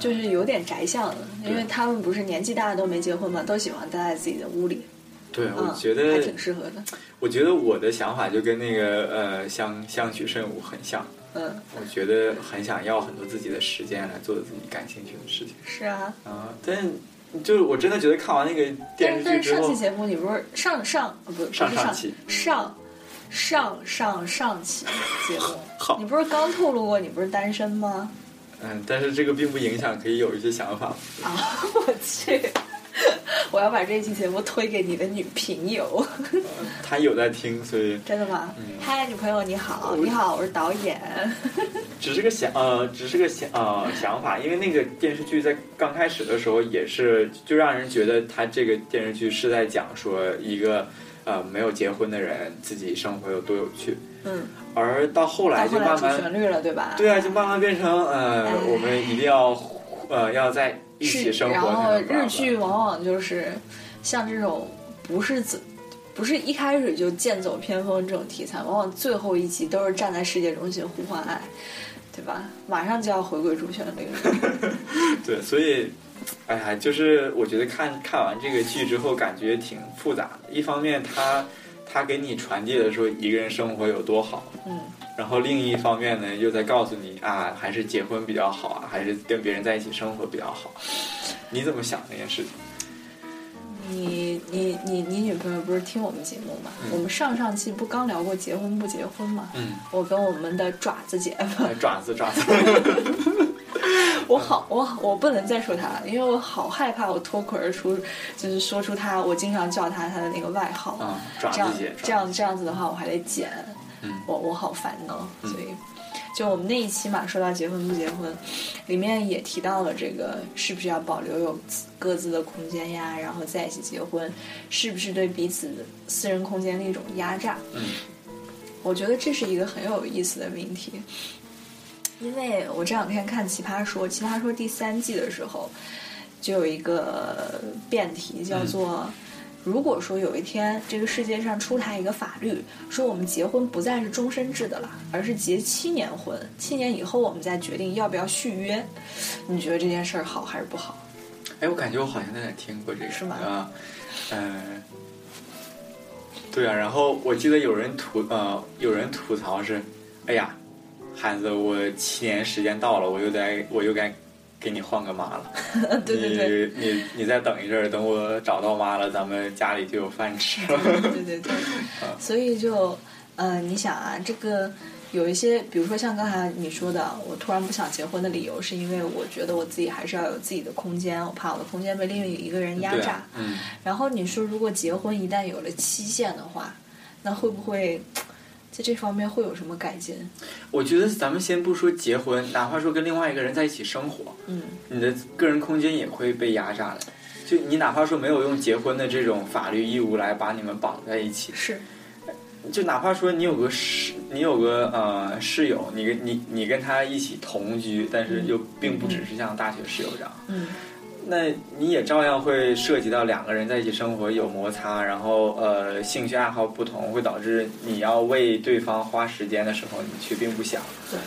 就是有点宅相的，因为他们不是年纪大了都没结婚嘛，都喜欢待在自己的屋里。对，我嗯，觉得还挺适合的。我觉得我的想法就跟那个呃相相取慎吾很像，嗯，我觉得很想要很多自己的时间来做自己感兴趣的事情是啊。啊，但就是我真的觉得看完那个电视剧但是但是之后上期，节目你不是上上呃不不是上上上期上上上上期节目 好，你不是刚透露过你不是单身吗？嗯，但是这个并不影响可以有一些想法。啊，我去，我要把这期节目推给你的女评友。他有在听，所以真的吗？嗯嗨，女朋友你好，你好，我是导演。只是个想呃，只是个想呃想法，因为那个电视剧在刚开始的时候也是，就让人觉得他这个电视剧是在讲说一个呃没有结婚的人自己生活有多有趣，嗯，而到后来就慢慢旋律了，对吧？对啊，就慢慢变成呃哎我们一定要呃要在一起，生活才然后日剧往往就是像这种不是怎不是一开始就剑走偏锋这种题材，往往最后一集都是站在世界中心呼唤爱，对吧？马上就要回归主旋律了。对，所以，哎呀，就是我觉得看看完这个剧之后，感觉挺复杂的。一方面，他他给你传递了说一个人生活有多好，嗯，然后另一方面呢，又在告诉你啊，还是结婚比较好啊，还是跟别人在一起生活比较好。你怎么想这件事情？你你你你女朋友不是听我们节目吗？我们上上期不刚聊过结婚不结婚吗？嗯，我跟我们的爪子姐夫，哎爪子爪子，我好我好我不能再说他了，因为我好害怕我脱口而出，就是说出他我经常叫他他的那个外号。这样子，这样这样子的话，我还得剪，嗯我我好烦呢。嗯所以，就我们那一期嘛，说到结婚不结婚，里面也提到了这个是不是要保留有各自的空间呀，然后在一起结婚，是不是对彼此的私人空间的一种压榨？嗯我觉得这是一个很有意思的命题。因为我这两天看《奇葩说》，《奇葩说》第三季的时候，就有一个辩题叫做。如果说有一天这个世界上出台一个法律，说我们结婚不再是终身制的了，而是结七年婚，七年以后我们再决定要不要续约，你觉得这件事儿好还是不好？哎，我感觉我好像在哪听过这个，是吗啊，嗯、对啊，然后我记得有人吐呃，有人吐槽是，哎呀，孩子，我七年时间到了，我又该我又该给你换个妈了。对对对，你你你再等一阵儿，等我找到妈了，咱们家里就有饭吃了。对对对，所以就呃，你想啊，这个有一些，比如说像刚才你说的，我突然不想结婚的理由，是因为我觉得我自己还是要有自己的空间，我怕我的空间被另一个人压榨。然后你说，如果结婚一旦有了期限的话，那会不会在这方面会有什么改进？我觉得咱们先不说结婚，哪怕说跟另外一个人在一起生活，嗯，你的个人空间也会被压榨的。就你哪怕说没有用结婚的这种法律义务来把你们绑在一起，是，就哪怕说你有个室，你有个呃室友，你跟你你跟他一起同居，但是又并不只是像大学室友这样，嗯，那你也照样会涉及到两个人在一起生活有摩擦，然后呃兴趣爱好不同，会导致你要为对方花时间的时候，你却并不想。对，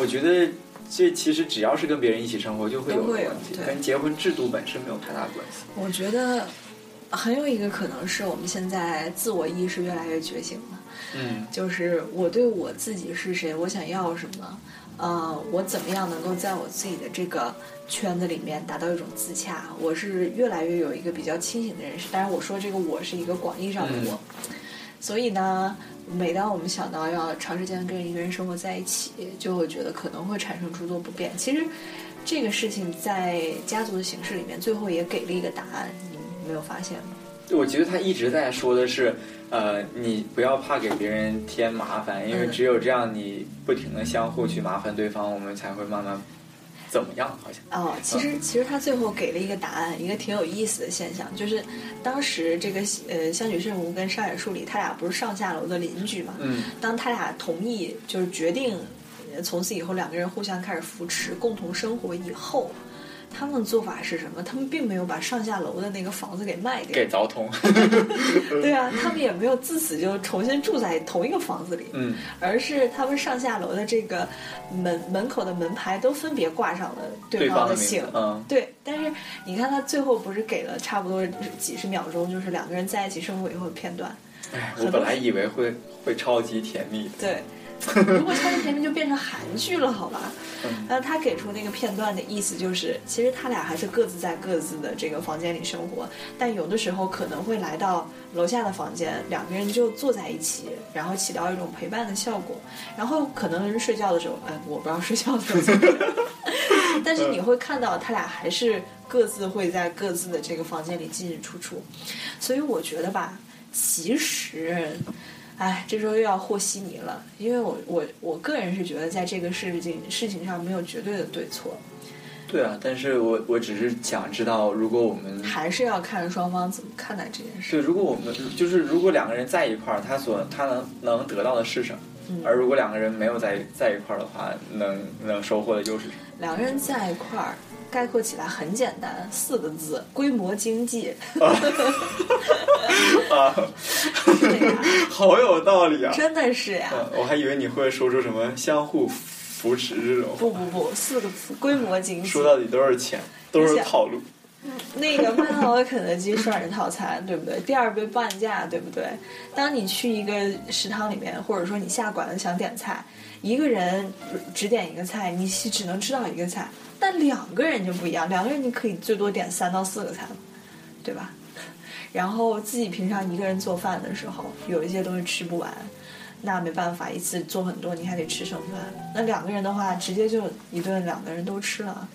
我觉得这其实只要是跟别人一起生活，就会有问题，对跟结婚制度本身没有太大关系。我觉得很有一个可能是我们现在自我意识越来越觉醒了。嗯就是我对我自己是谁，我想要什么，呃，我怎么样能够在我自己的这个圈子里面达到一种自洽，我是越来越有一个比较清醒的认识。当然，我说这个我是一个广义上的我，所以呢，每当我们想到要长时间跟一个人生活在一起，就会觉得可能会产生诸多不便。其实这个事情在家族的形式里面，最后也给了一个答案，你没有发现吗？我觉得他一直在说的是，呃，你不要怕给别人添麻烦，因为嗯只有这样，你不停的相互去麻烦对方，我们才会慢慢怎么样？好像哦，其实其实他最后给了一个答案，一个挺有意思的现象，就是当时这个呃香取慎吾跟上野树里他俩不是上下楼的邻居嘛？嗯当他俩同意就是决定呃从此以后两个人互相开始扶持，共同生活以后。他们的做法是什么？他们并没有把上下楼的那个房子给卖掉。给，凿通，对啊，他们也没有自此就重新住在同一个房子里，嗯。而是他们上下楼的这个门门口的门牌都分别挂上了对对方的的姓。嗯。对，但是你看他最后不是给了差不多几十秒钟，就是两个人在一起生活以后的片段。哎，我本来以为会会超级甜蜜的，对，如果超级甜蜜就变成韩剧了，好吧？呃他给出那个片段的意思就是，其实他俩还是各自在各自的这个房间里生活，但有的时候可能会来到楼下的房间，两个人就坐在一起，然后起到一种陪伴的效果。然后可能睡觉的时候，哎，我不知道睡觉的时候 但是你会看到他俩还是各自会在各自的这个房间里进进出出。所以我觉得吧，其实。哎，这时候又要和稀泥了，因为我我我个人是觉得，在这个事情事情上没有绝对的对错，对啊，但是我我只是想知道，如果我们还是要看双方怎么看待这件事。对如果我们就是如果两个人在一块儿，他所他能能得到的是什么？而如果两个人没有在在一块儿的话，能能收获的又是什么？两个人在一块儿，概括起来很简单，四个字：规模经济。啊，好有道理啊！真的是呀。嗯我还以为你会说出什么相互扶持这种。不不不，四个字：规模经济。说到底都是钱，都是套路。那个麦当劳、肯德基双人套餐，对不对？第二杯半价，对不对？当你去一个食堂里面，或者说你下馆子想点菜，一个人只点一个菜，你只能吃到一个菜。但两个人就不一样，两个人你可以最多点三到四个菜，对吧？然后自己平常一个人做饭的时候，有一些东西吃不完，那没办法，一次做很多，你还得吃剩饭。那两个人的话，直接就一顿两个人都吃了。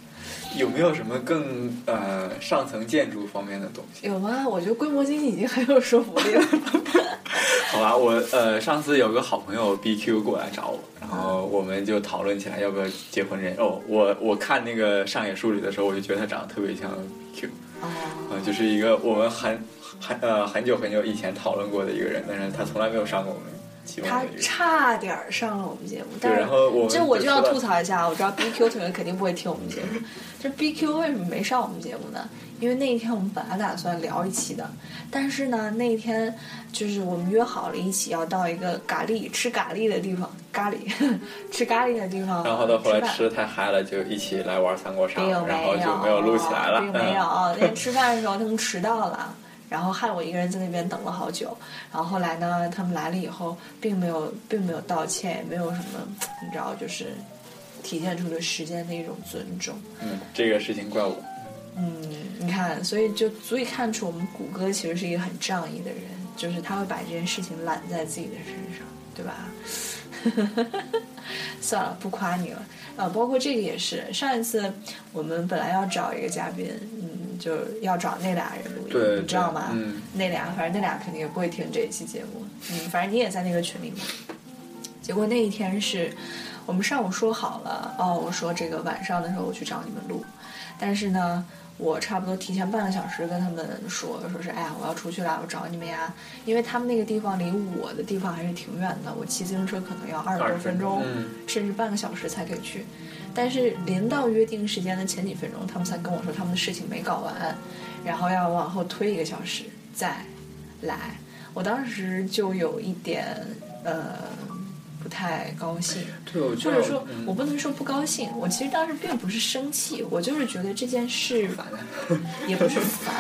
有没有什么更呃上层建筑方面的东西？有吗？我觉得规模经济已经很有说服力了。好吧，我呃上次有个好朋友 BQ 过来找我，然后我们就讨论起来要不要结婚人哦，我我看那个上野树里的时候，我就觉得他长得特别像 BQ，啊，呃，就是一个我们很很呃很久很久以前讨论过的一个人，但是他从来没有上过我们他。差点上了我们节目，但，是这我就要吐槽一下，我知道 BQ 同学肯定不会听我们节目。这 BQ 为什么没上我们节目呢？因为那一天我们本来打算聊一期的，但是呢，那一天就是我们约好了一起要到一个咖喱吃咖喱的地方，咖喱 吃咖喱的地方，然后到后来吃的太嗨了，就一起来玩三国杀，并然没有，后就没有录起来了。并没有。嗯那天吃饭的时候他们迟到了，然后害我一个人在那边等了好久。然后后来呢，他们来了以后，并没有，并没有道歉，也没有什么，你知道，就是体现出对时间的一种尊重。嗯，这个事情怪我。嗯，你看，所以就足以看出我们谷歌其实是一个很仗义的人，就是他会把这件事情揽在自己的身上，对吧？算了，不夸你了。呃，包括这个也是，上一次我们本来要找一个嘉宾，嗯，就要找那俩人录音，对你知道吗？嗯那俩，反正那俩肯定也不会听这一期节目，嗯，反正你也在那个群里面。结果那一天是我们上午说好了，哦，我说这个晚上的时候我去找你们录，但是呢，我差不多提前半个小时跟他们说，说是哎呀，我要出去了，我找你们呀，因为他们那个地方离我的地方还是挺远的，我骑自行车可能要二十多分钟，嗯甚至半个小时才可以去。但是临到约定时间的前几分钟，他们才跟我说他们的事情没搞完，然后要往后推一个小时再来。我当时就有一点呃不太高兴。对，我或者说，嗯我不能说不高兴，我其实当时并不是生气，我就是觉得这件事烦的。也不是烦，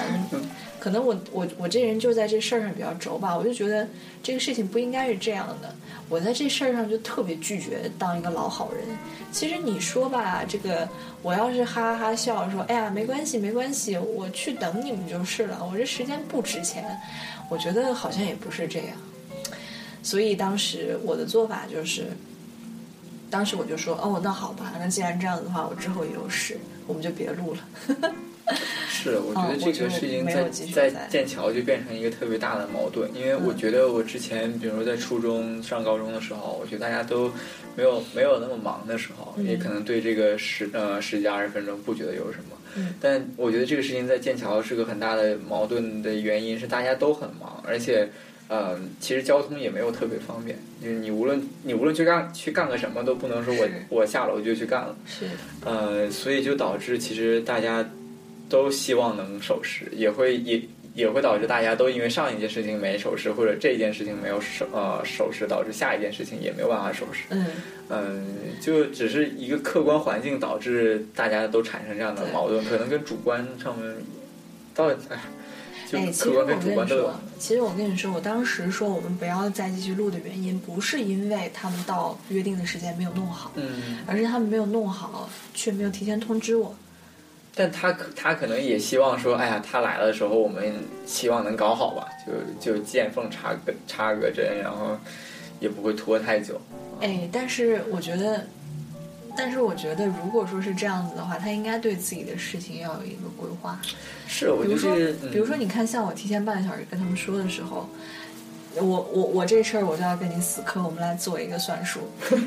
可能我我我这人就在这事儿上比较轴吧，我就觉得这个事情不应该是这样的。我在这事儿上就特别拒绝当一个老好人。其实你说吧，这个我要是哈哈笑说，哎呀没关系没关系，我去等你们就是了，我这时间不值钱，我觉得好像也不是这样。所以当时我的做法就是，当时我就说，哦，那好吧，那既然这样子的话，我之后也有事，我们就别录了。是，我觉得这个事情在在剑桥就变成一个特别大的矛盾，因为我嗯觉得我之前，比如说在初中上高中的时候，我觉得大家都没有没有那么忙的时候，嗯也可能对这个十呃十几二十分钟不觉得有什么。嗯但我觉得这个事情在剑桥是个很大的矛盾的原因是大家都很忙，而且。呃，其实交通也没有特别方便，就是你无论你无论去干去干个什么，都不能说我我下楼就去干了。是，呃，所以就导致其实大家都希望能守时，也会也也会导致大家都因为上一件事情没守时，或者这件事情没有守呃守时，导致下一件事情也没有办法守时。嗯。嗯，就只是一个客观环境导致大家都产生这样的矛盾，可能跟主观上面到底哎哎，其实客观跟我跟你说。，其实我跟你说，我当时说我们不要再继续录的原因，不是因为他们到约定的时间没有弄好，嗯，而是他们没有弄好，却没有提前通知我。但他可他可能也希望说，哎呀，他来的时候我们希望能搞好吧，就就见缝插个插个针，然后也不会拖太久。哎，但是我觉得，但是我觉得，如果说是这样子的话，他应该对自己的事情要有一个规划。是，我比如说觉得这个，，嗯比如说，你看，像我提前半个小时跟他们说的时候，我我我这事儿我就要跟你死磕，我们来做一个算术。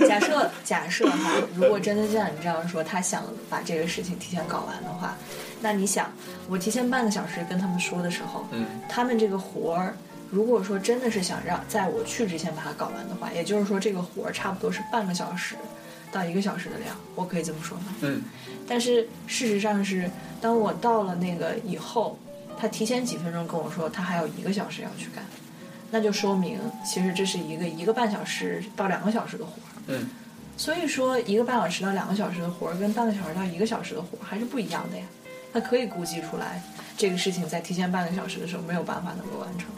假设假设哈，如果真的像你这样说，他想把这个事情提前搞完的话，那你想，我提前半个小时跟他们说的时候，嗯，他们这个活儿。如果说真的是想让在我去之前把它搞完的话，也就是说这个活儿差不多是半个小时到一个小时的量，我可以这么说吗？嗯，但是事实上是，当我到了那个以后，他提前几分钟跟我说他还有一个小时要去干，那就说明其实这是一个一个半小时到两个小时的活儿。嗯，所以说一个半小时到两个小时的活儿跟半个小时到一个小时的活儿还是不一样的呀。他可以估计出来这个事情在提前半个小时的时候没有办法能够完成。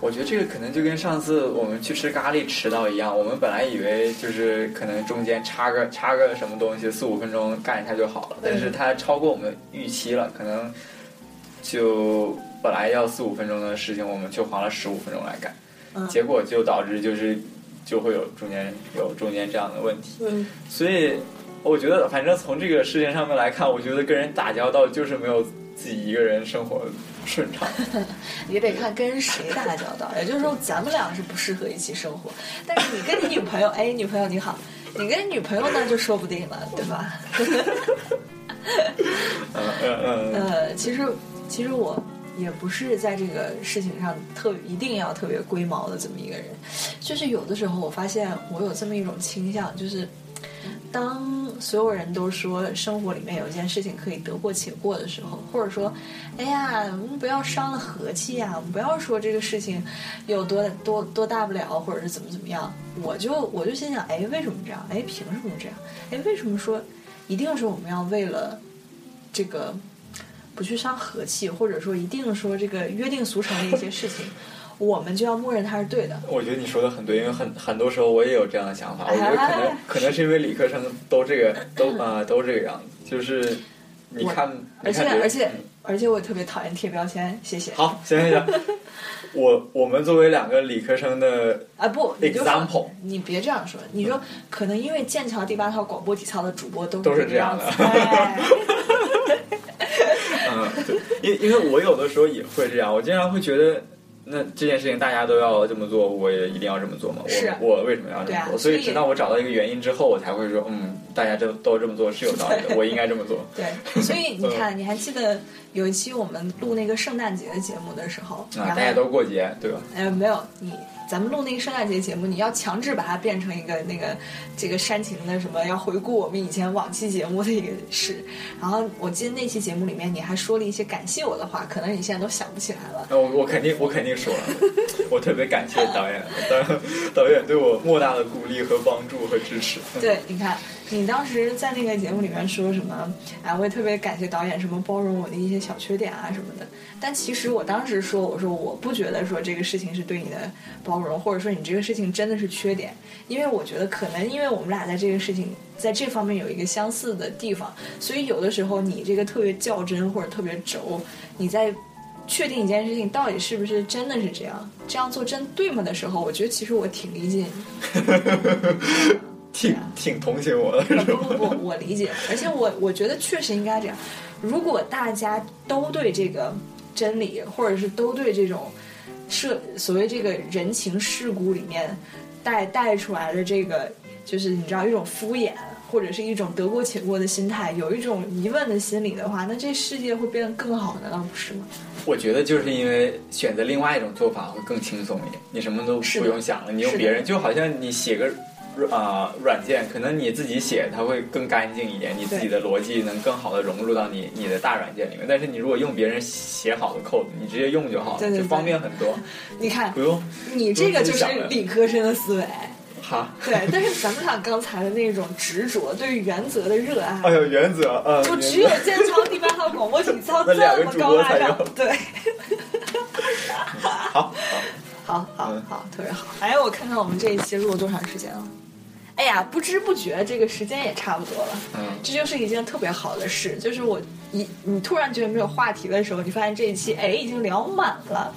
我觉得这个可能就跟上次我们去吃咖喱迟到一样，我们本来以为就是可能中间插个插个什么东西，四五分钟干一下就好了，但是它超过我们预期了，可能就本来要四五分钟的事情，我们却花了十五分钟来干，嗯结果就导致就是就会有中间有中间这样的问题，嗯，所以我觉得反正从这个事情上面来看，我觉得跟人打交道就是没有自己一个人生活顺畅。也得看跟谁打交道。也就是说，咱们俩是不适合一起生活，但是你跟你女朋友，哎，女朋友你好，你跟你女朋友那就说不定了，对吧？嗯嗯嗯，呃，其实其实我也不是在这个事情上特一定要特别龟毛的这么一个人，就是有的时候我发现我有这么一种倾向，就是当所有人都说生活里面有一件事情可以得过且过的时候，或者说，哎呀，我们不要伤了和气呀、我们不要说这个事情有多多多大不了，或者是怎么怎么样，我就我就心想，哎，为什么这样？哎，凭什么这样？哎，为什么说一定是我们要为了这个不去伤和气，或者说一定说这个约定俗成的一些事情，我们就要默认它是对的。我觉得你说的很对，因为很很多时候我也有这样的想法。我觉得可能哎 可能是因为理科生都这个都啊、都这个样子，就是你看，而且而且嗯而且我特别讨厌贴标签，谢谢。好，行行行，我我们作为两个理科生的啊不，example 你别这样说，你说可能因为剑桥第八套广播体操的主播都都是这这样的 因因为我有的时候也会这样，我经常会觉得。那这件事情大家都要这么做，我也一定要这么做吗？是我我为什么要这么做？所以所以直到我找到一个原因之后，我才会说，嗯，大家都都这么做是有道理的，我应该这么做。对，所以你看，你还记得有一期我们录那个圣诞节的节目的时候，啊，大家都过节，对吧？哎，没有你，咱们录那个圣诞节节目，你要强制把它变成一个那个这个煽情的什么，要回顾我们以前往期节目的一个事。然后我记得那期节目里面你还说了一些感谢我的话，可能你现在都想不起来了。那我我肯定我肯定说了，我特别感谢导演，导导演对我莫大的鼓励和帮助和支持。对，你看，你当时在那个节目里面说什么？哎，我也特别感谢导演什么包容我的一些小缺点啊什么的。但其实我当时说，我说我不觉得说这个事情是对你的包容，或者说你这个事情真的是缺点，因为我觉得可能因为我们俩在这个事情在这方面有一个相似的地方，所以有的时候你这个特别较真或者特别轴，你在。确定一件事情到底是不是真的是这样，这样做真对吗的时候，我觉得其实我挺理解你。挺挺同情我的，是不？不不，我理解，而且我我觉得确实应该这样。如果大家都对这个真理，或者是都对这种社所谓这个人情世故里面带带出来的这个，就是你知道一种敷衍，或者是一种得过且过的心态，有一种疑问的心理的话，那这世界会变得更好，难道不是吗？我觉得就是因为选择另外一种做法会更轻松一点，你什么都不用想了，你用别人，就好像你写个啊、软件，可能你自己写它会更干净一点，你自己的逻辑能更好的融入到你你的大软件里面。但是你如果用别人写好的 code，你直接用就好了，对对对就方便很多，你看不，用你这个就是理科生的思维。哈。对，但是咱们俩刚才的那种执着，对于原则的热爱，哎呦，原则，呃，就只有健操第八套广播体操 这么高大。上对，好，好好好好，特别好。哎，我看看我们这一期录了多长时间了？哎呀，不知不觉这个时间也差不多了。嗯，这就是一件特别好的事，就是我一你突然觉得没有话题的时候，你发现这一期哎已经聊满了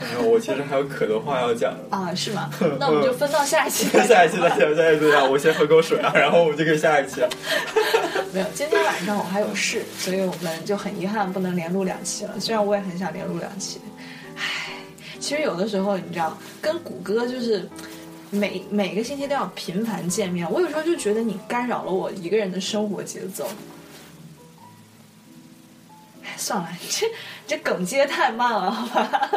没有，我其实还有可多话要讲。啊，是吗？那我们就分到下一期。下一期再讲，下一期再讲。我先喝口水啊，然后我们就可以下一期了。没有，今天晚上我还有事，所以我们就很遗憾不能连录两期了。虽然我也很想连录两期，唉，其实有的时候你知道，跟谷歌就是每每个星期都要频繁见面，我有时候就觉得你干扰了我一个人的生活节奏。哎，算了，这这梗接太慢了，好吧？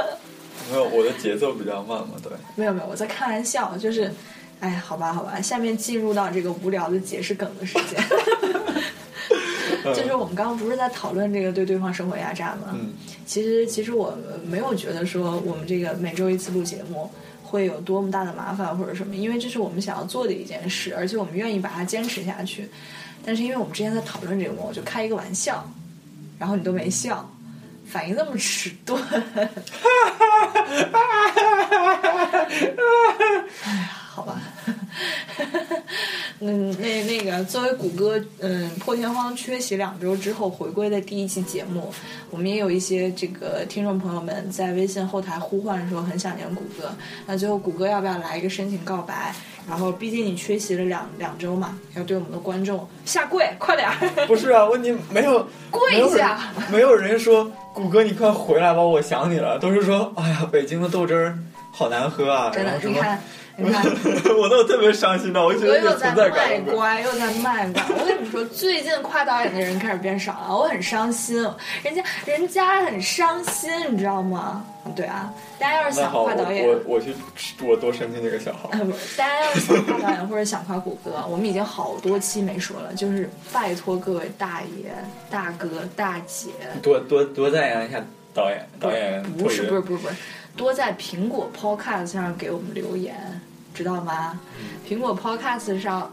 没有，我的节奏比较慢嘛，对。没有没有，我在开玩笑，就是，哎，好吧好吧，下面进入到这个无聊的解释梗的时间。就是我们刚刚不是在讨论这个对对方生活压榨吗？嗯，其实其实我没有觉得说我们这个每周一次录节目会有多么大的麻烦或者什么，因为这是我们想要做的一件事，而且我们愿意把它坚持下去。但是因为我们之前在讨论这个，我就开一个玩笑，然后你都没笑，反应那么迟钝。哎呀，好吧。嗯，那那个作为谷歌，嗯，破天荒缺席两周之后回归的第一期节目，我们也有一些这个听众朋友们在微信后台呼唤说很想念谷歌。那最后谷歌要不要来一个深情告白？然后毕竟你缺席了两两周嘛，要对我们的观众下跪，快点儿！不是啊，问题没有 跪没有人下没有人说谷歌你快回来吧，我想你了，都是说哎呀，北京的豆汁儿好难喝啊，真的，你看。我都特别伤心的，我觉谷歌得有又在卖。乖，又在卖乖。我跟你们说，最近夸导演的人开始变少了，我很伤心。人家人家很伤心，你知道吗？对啊，大家要是想夸导演，我我去我多申请这个小号。大家要是想夸导演或者想夸谷歌，我们已经好多期没说了，就是拜托各位大爷、大哥、大姐，多多多赞扬一下导演，导演不是不是不是不是，多在苹果 Podcast 上给我们留言，知道吗？苹果 Podcast 上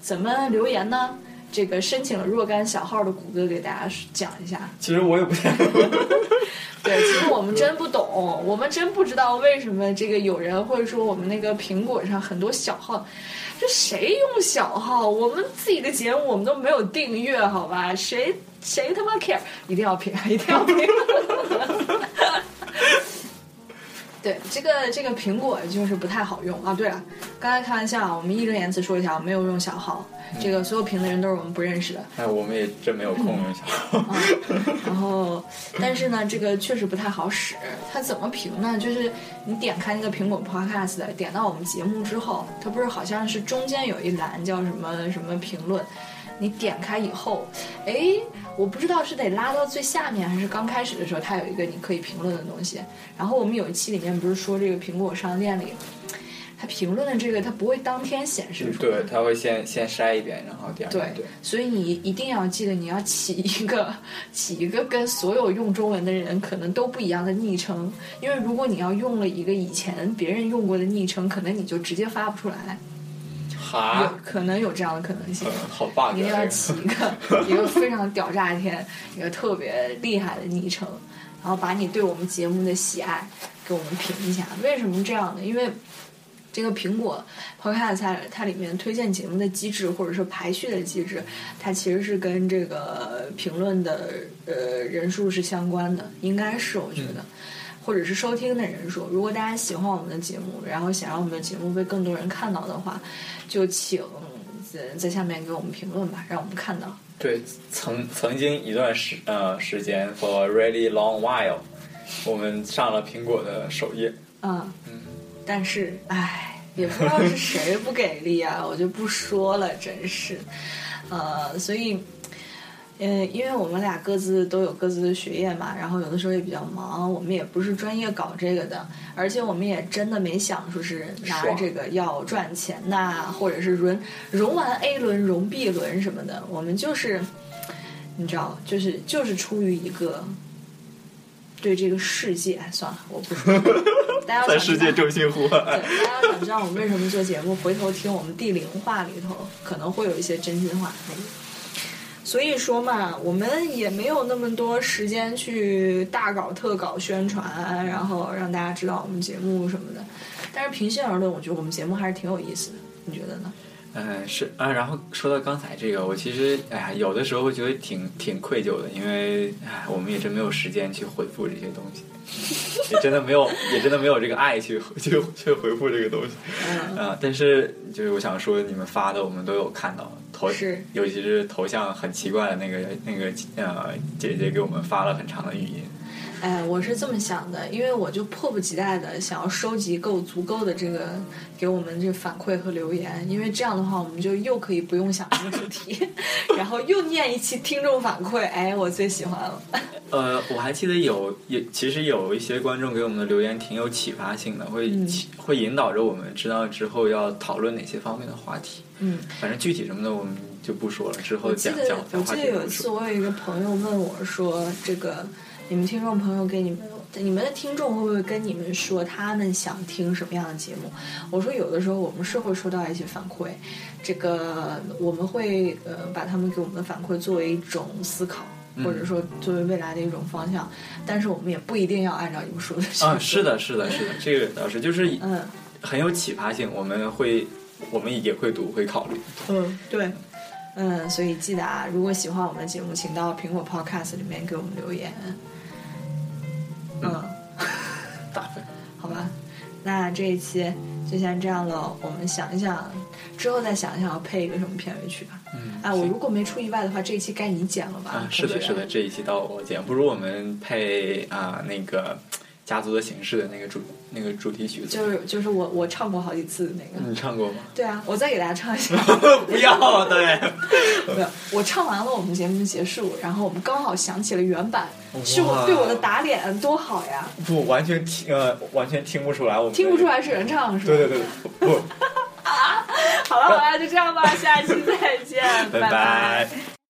怎么留言呢？这个申请了若干小号的谷歌给大家讲一下。其实我也不太，对，其实我们真不懂，我们真不知道为什么这个有人会说我们那个苹果上很多小号，这谁用小号？我们自己的节目我们都没有订阅，好吧？谁谁他妈 care？一定要评，一定要评。对，这个这个苹果就是不太好用啊。对了，刚才开玩笑，我们义正言辞说一下，我没有用小号，这个所有评的人都是我们不认识的。哎，我们也真没有空用小号。啊，然后，但是呢，这个确实不太好使。它怎么评呢？就是你点开那个苹果 Podcast，点到我们节目之后，它不是好像是中间有一栏叫什么什么评论，你点开以后，哎，我不知道是得拉到最下面，还是刚开始的时候它有一个你可以评论的东西。然后我们有一期里面不是说这个苹果商店里。它评论的这个，它不会当天显示出来，对，它会先先筛一遍，然后第二对遍对。所以你一定要记得，你要起一个起一个跟所有用中文的人可能都不一样的昵称，因为如果你要用了一个以前别人用过的昵称，可能你就直接发不出来，有哈，可能有这样的可能性。嗯，好 bug 你一定要啊！起一个一个非常屌炸天、一个特别厉害的昵称，然后把你对我们节目的喜爱给我们评一下。为什么这样呢？因为这个苹果 Podcast 它它里面推荐节目的机制，或者说排序的机制，它其实是跟这个评论的呃人数是相关的，应该是我觉得。或者是收听的人数，如果大家喜欢我们的节目，然后想让我们的节目被更多人看到的话，就请在在下面给我们评论吧，让我们看到。对，曾曾经一段时呃时间，for a really long while，我们上了苹果的首页。嗯，但是唉，也不知道是谁不给力啊，我就不说了，真是，呃，所以。嗯，因为我们俩各自都有各自的学业嘛，然后有的时候也比较忙，我们也不是专业搞这个的，而且我们也真的没想说是拿这个要赚钱呐、或者是融融完 A 轮融 B 轮什么的，我们就是你知道，就是就是出于一个对这个世界，哎算了，我不说，大家要在世界中心呼唤。对，大家想知道我们为什么做节目，回头听我们第零话里头可能会有一些真心话。所以说嘛，我们也没有那么多时间去大搞特搞宣传，然后让大家知道我们节目什么的。但是平心而论，我觉得我们节目还是挺有意思的，你觉得呢？嗯，是啊，然后说到刚才这个，我其实哎呀，有的时候会觉得挺挺愧疚的，因为哎，我们也真没有时间去回复这些东西，也真的没有，也真的没有这个爱去去去回复这个东西。嗯，啊，但是就是我想说，你们发的我们都有看到，头是尤其是头像很奇怪的那个那个呃姐姐给我们发了很长的语音。哎，我是这么想的，因为我就迫不及待的想要收集够足够的这个给我们这个反馈和留言，因为这样的话，我们就又可以不用想这个主题，然后又念一期听众反馈，哎，我最喜欢了。呃，我还记得有有其实有一些观众给我们的留言挺有启发性的，会、嗯会引导着我们知道之后要讨论哪些方面的话题。嗯，反正具体什么的我们就不说了，之后讲讲我记讲话题得有一次。我有一个朋友问我说：“这个你们听众朋友给你们，你们的听众会不会跟你们说他们想听什么样的节目？”我说有的时候我们是会收到一些反馈，这个我们会呃把他们给我们的反馈作为一种思考。嗯或者说作为未来的一种方向，但是我们也不一定要按照你们说的去啊，是的，是的，是的，这个倒是就是嗯很有启发性，我们会我们也会读会考虑。嗯，对，嗯，所以记得啊，如果喜欢我们的节目，请到苹果 Podcast 里面给我们留言。那这一期就先这样了。我们想一想，之后再想一想要配一个什么片尾曲吧。嗯，哎，我如果没出意外的话，这一期该你剪了吧？啊，是的，是的，这一期到我剪，不如我们配啊那个家族的形式的那个主那个主题曲子。就是就是我我唱过好几次的那个。你唱过吗？对啊，我再给大家唱一下。不要，对，没有，我唱完了，我们节目结束，然后我们刚好想起了原版，是我对我的打脸，多好呀！不完全听呃完全听不出来，我们听不出。来是原唱是吧？对对对，不，好了好了，就这样吧，下一期再见，拜 拜拜。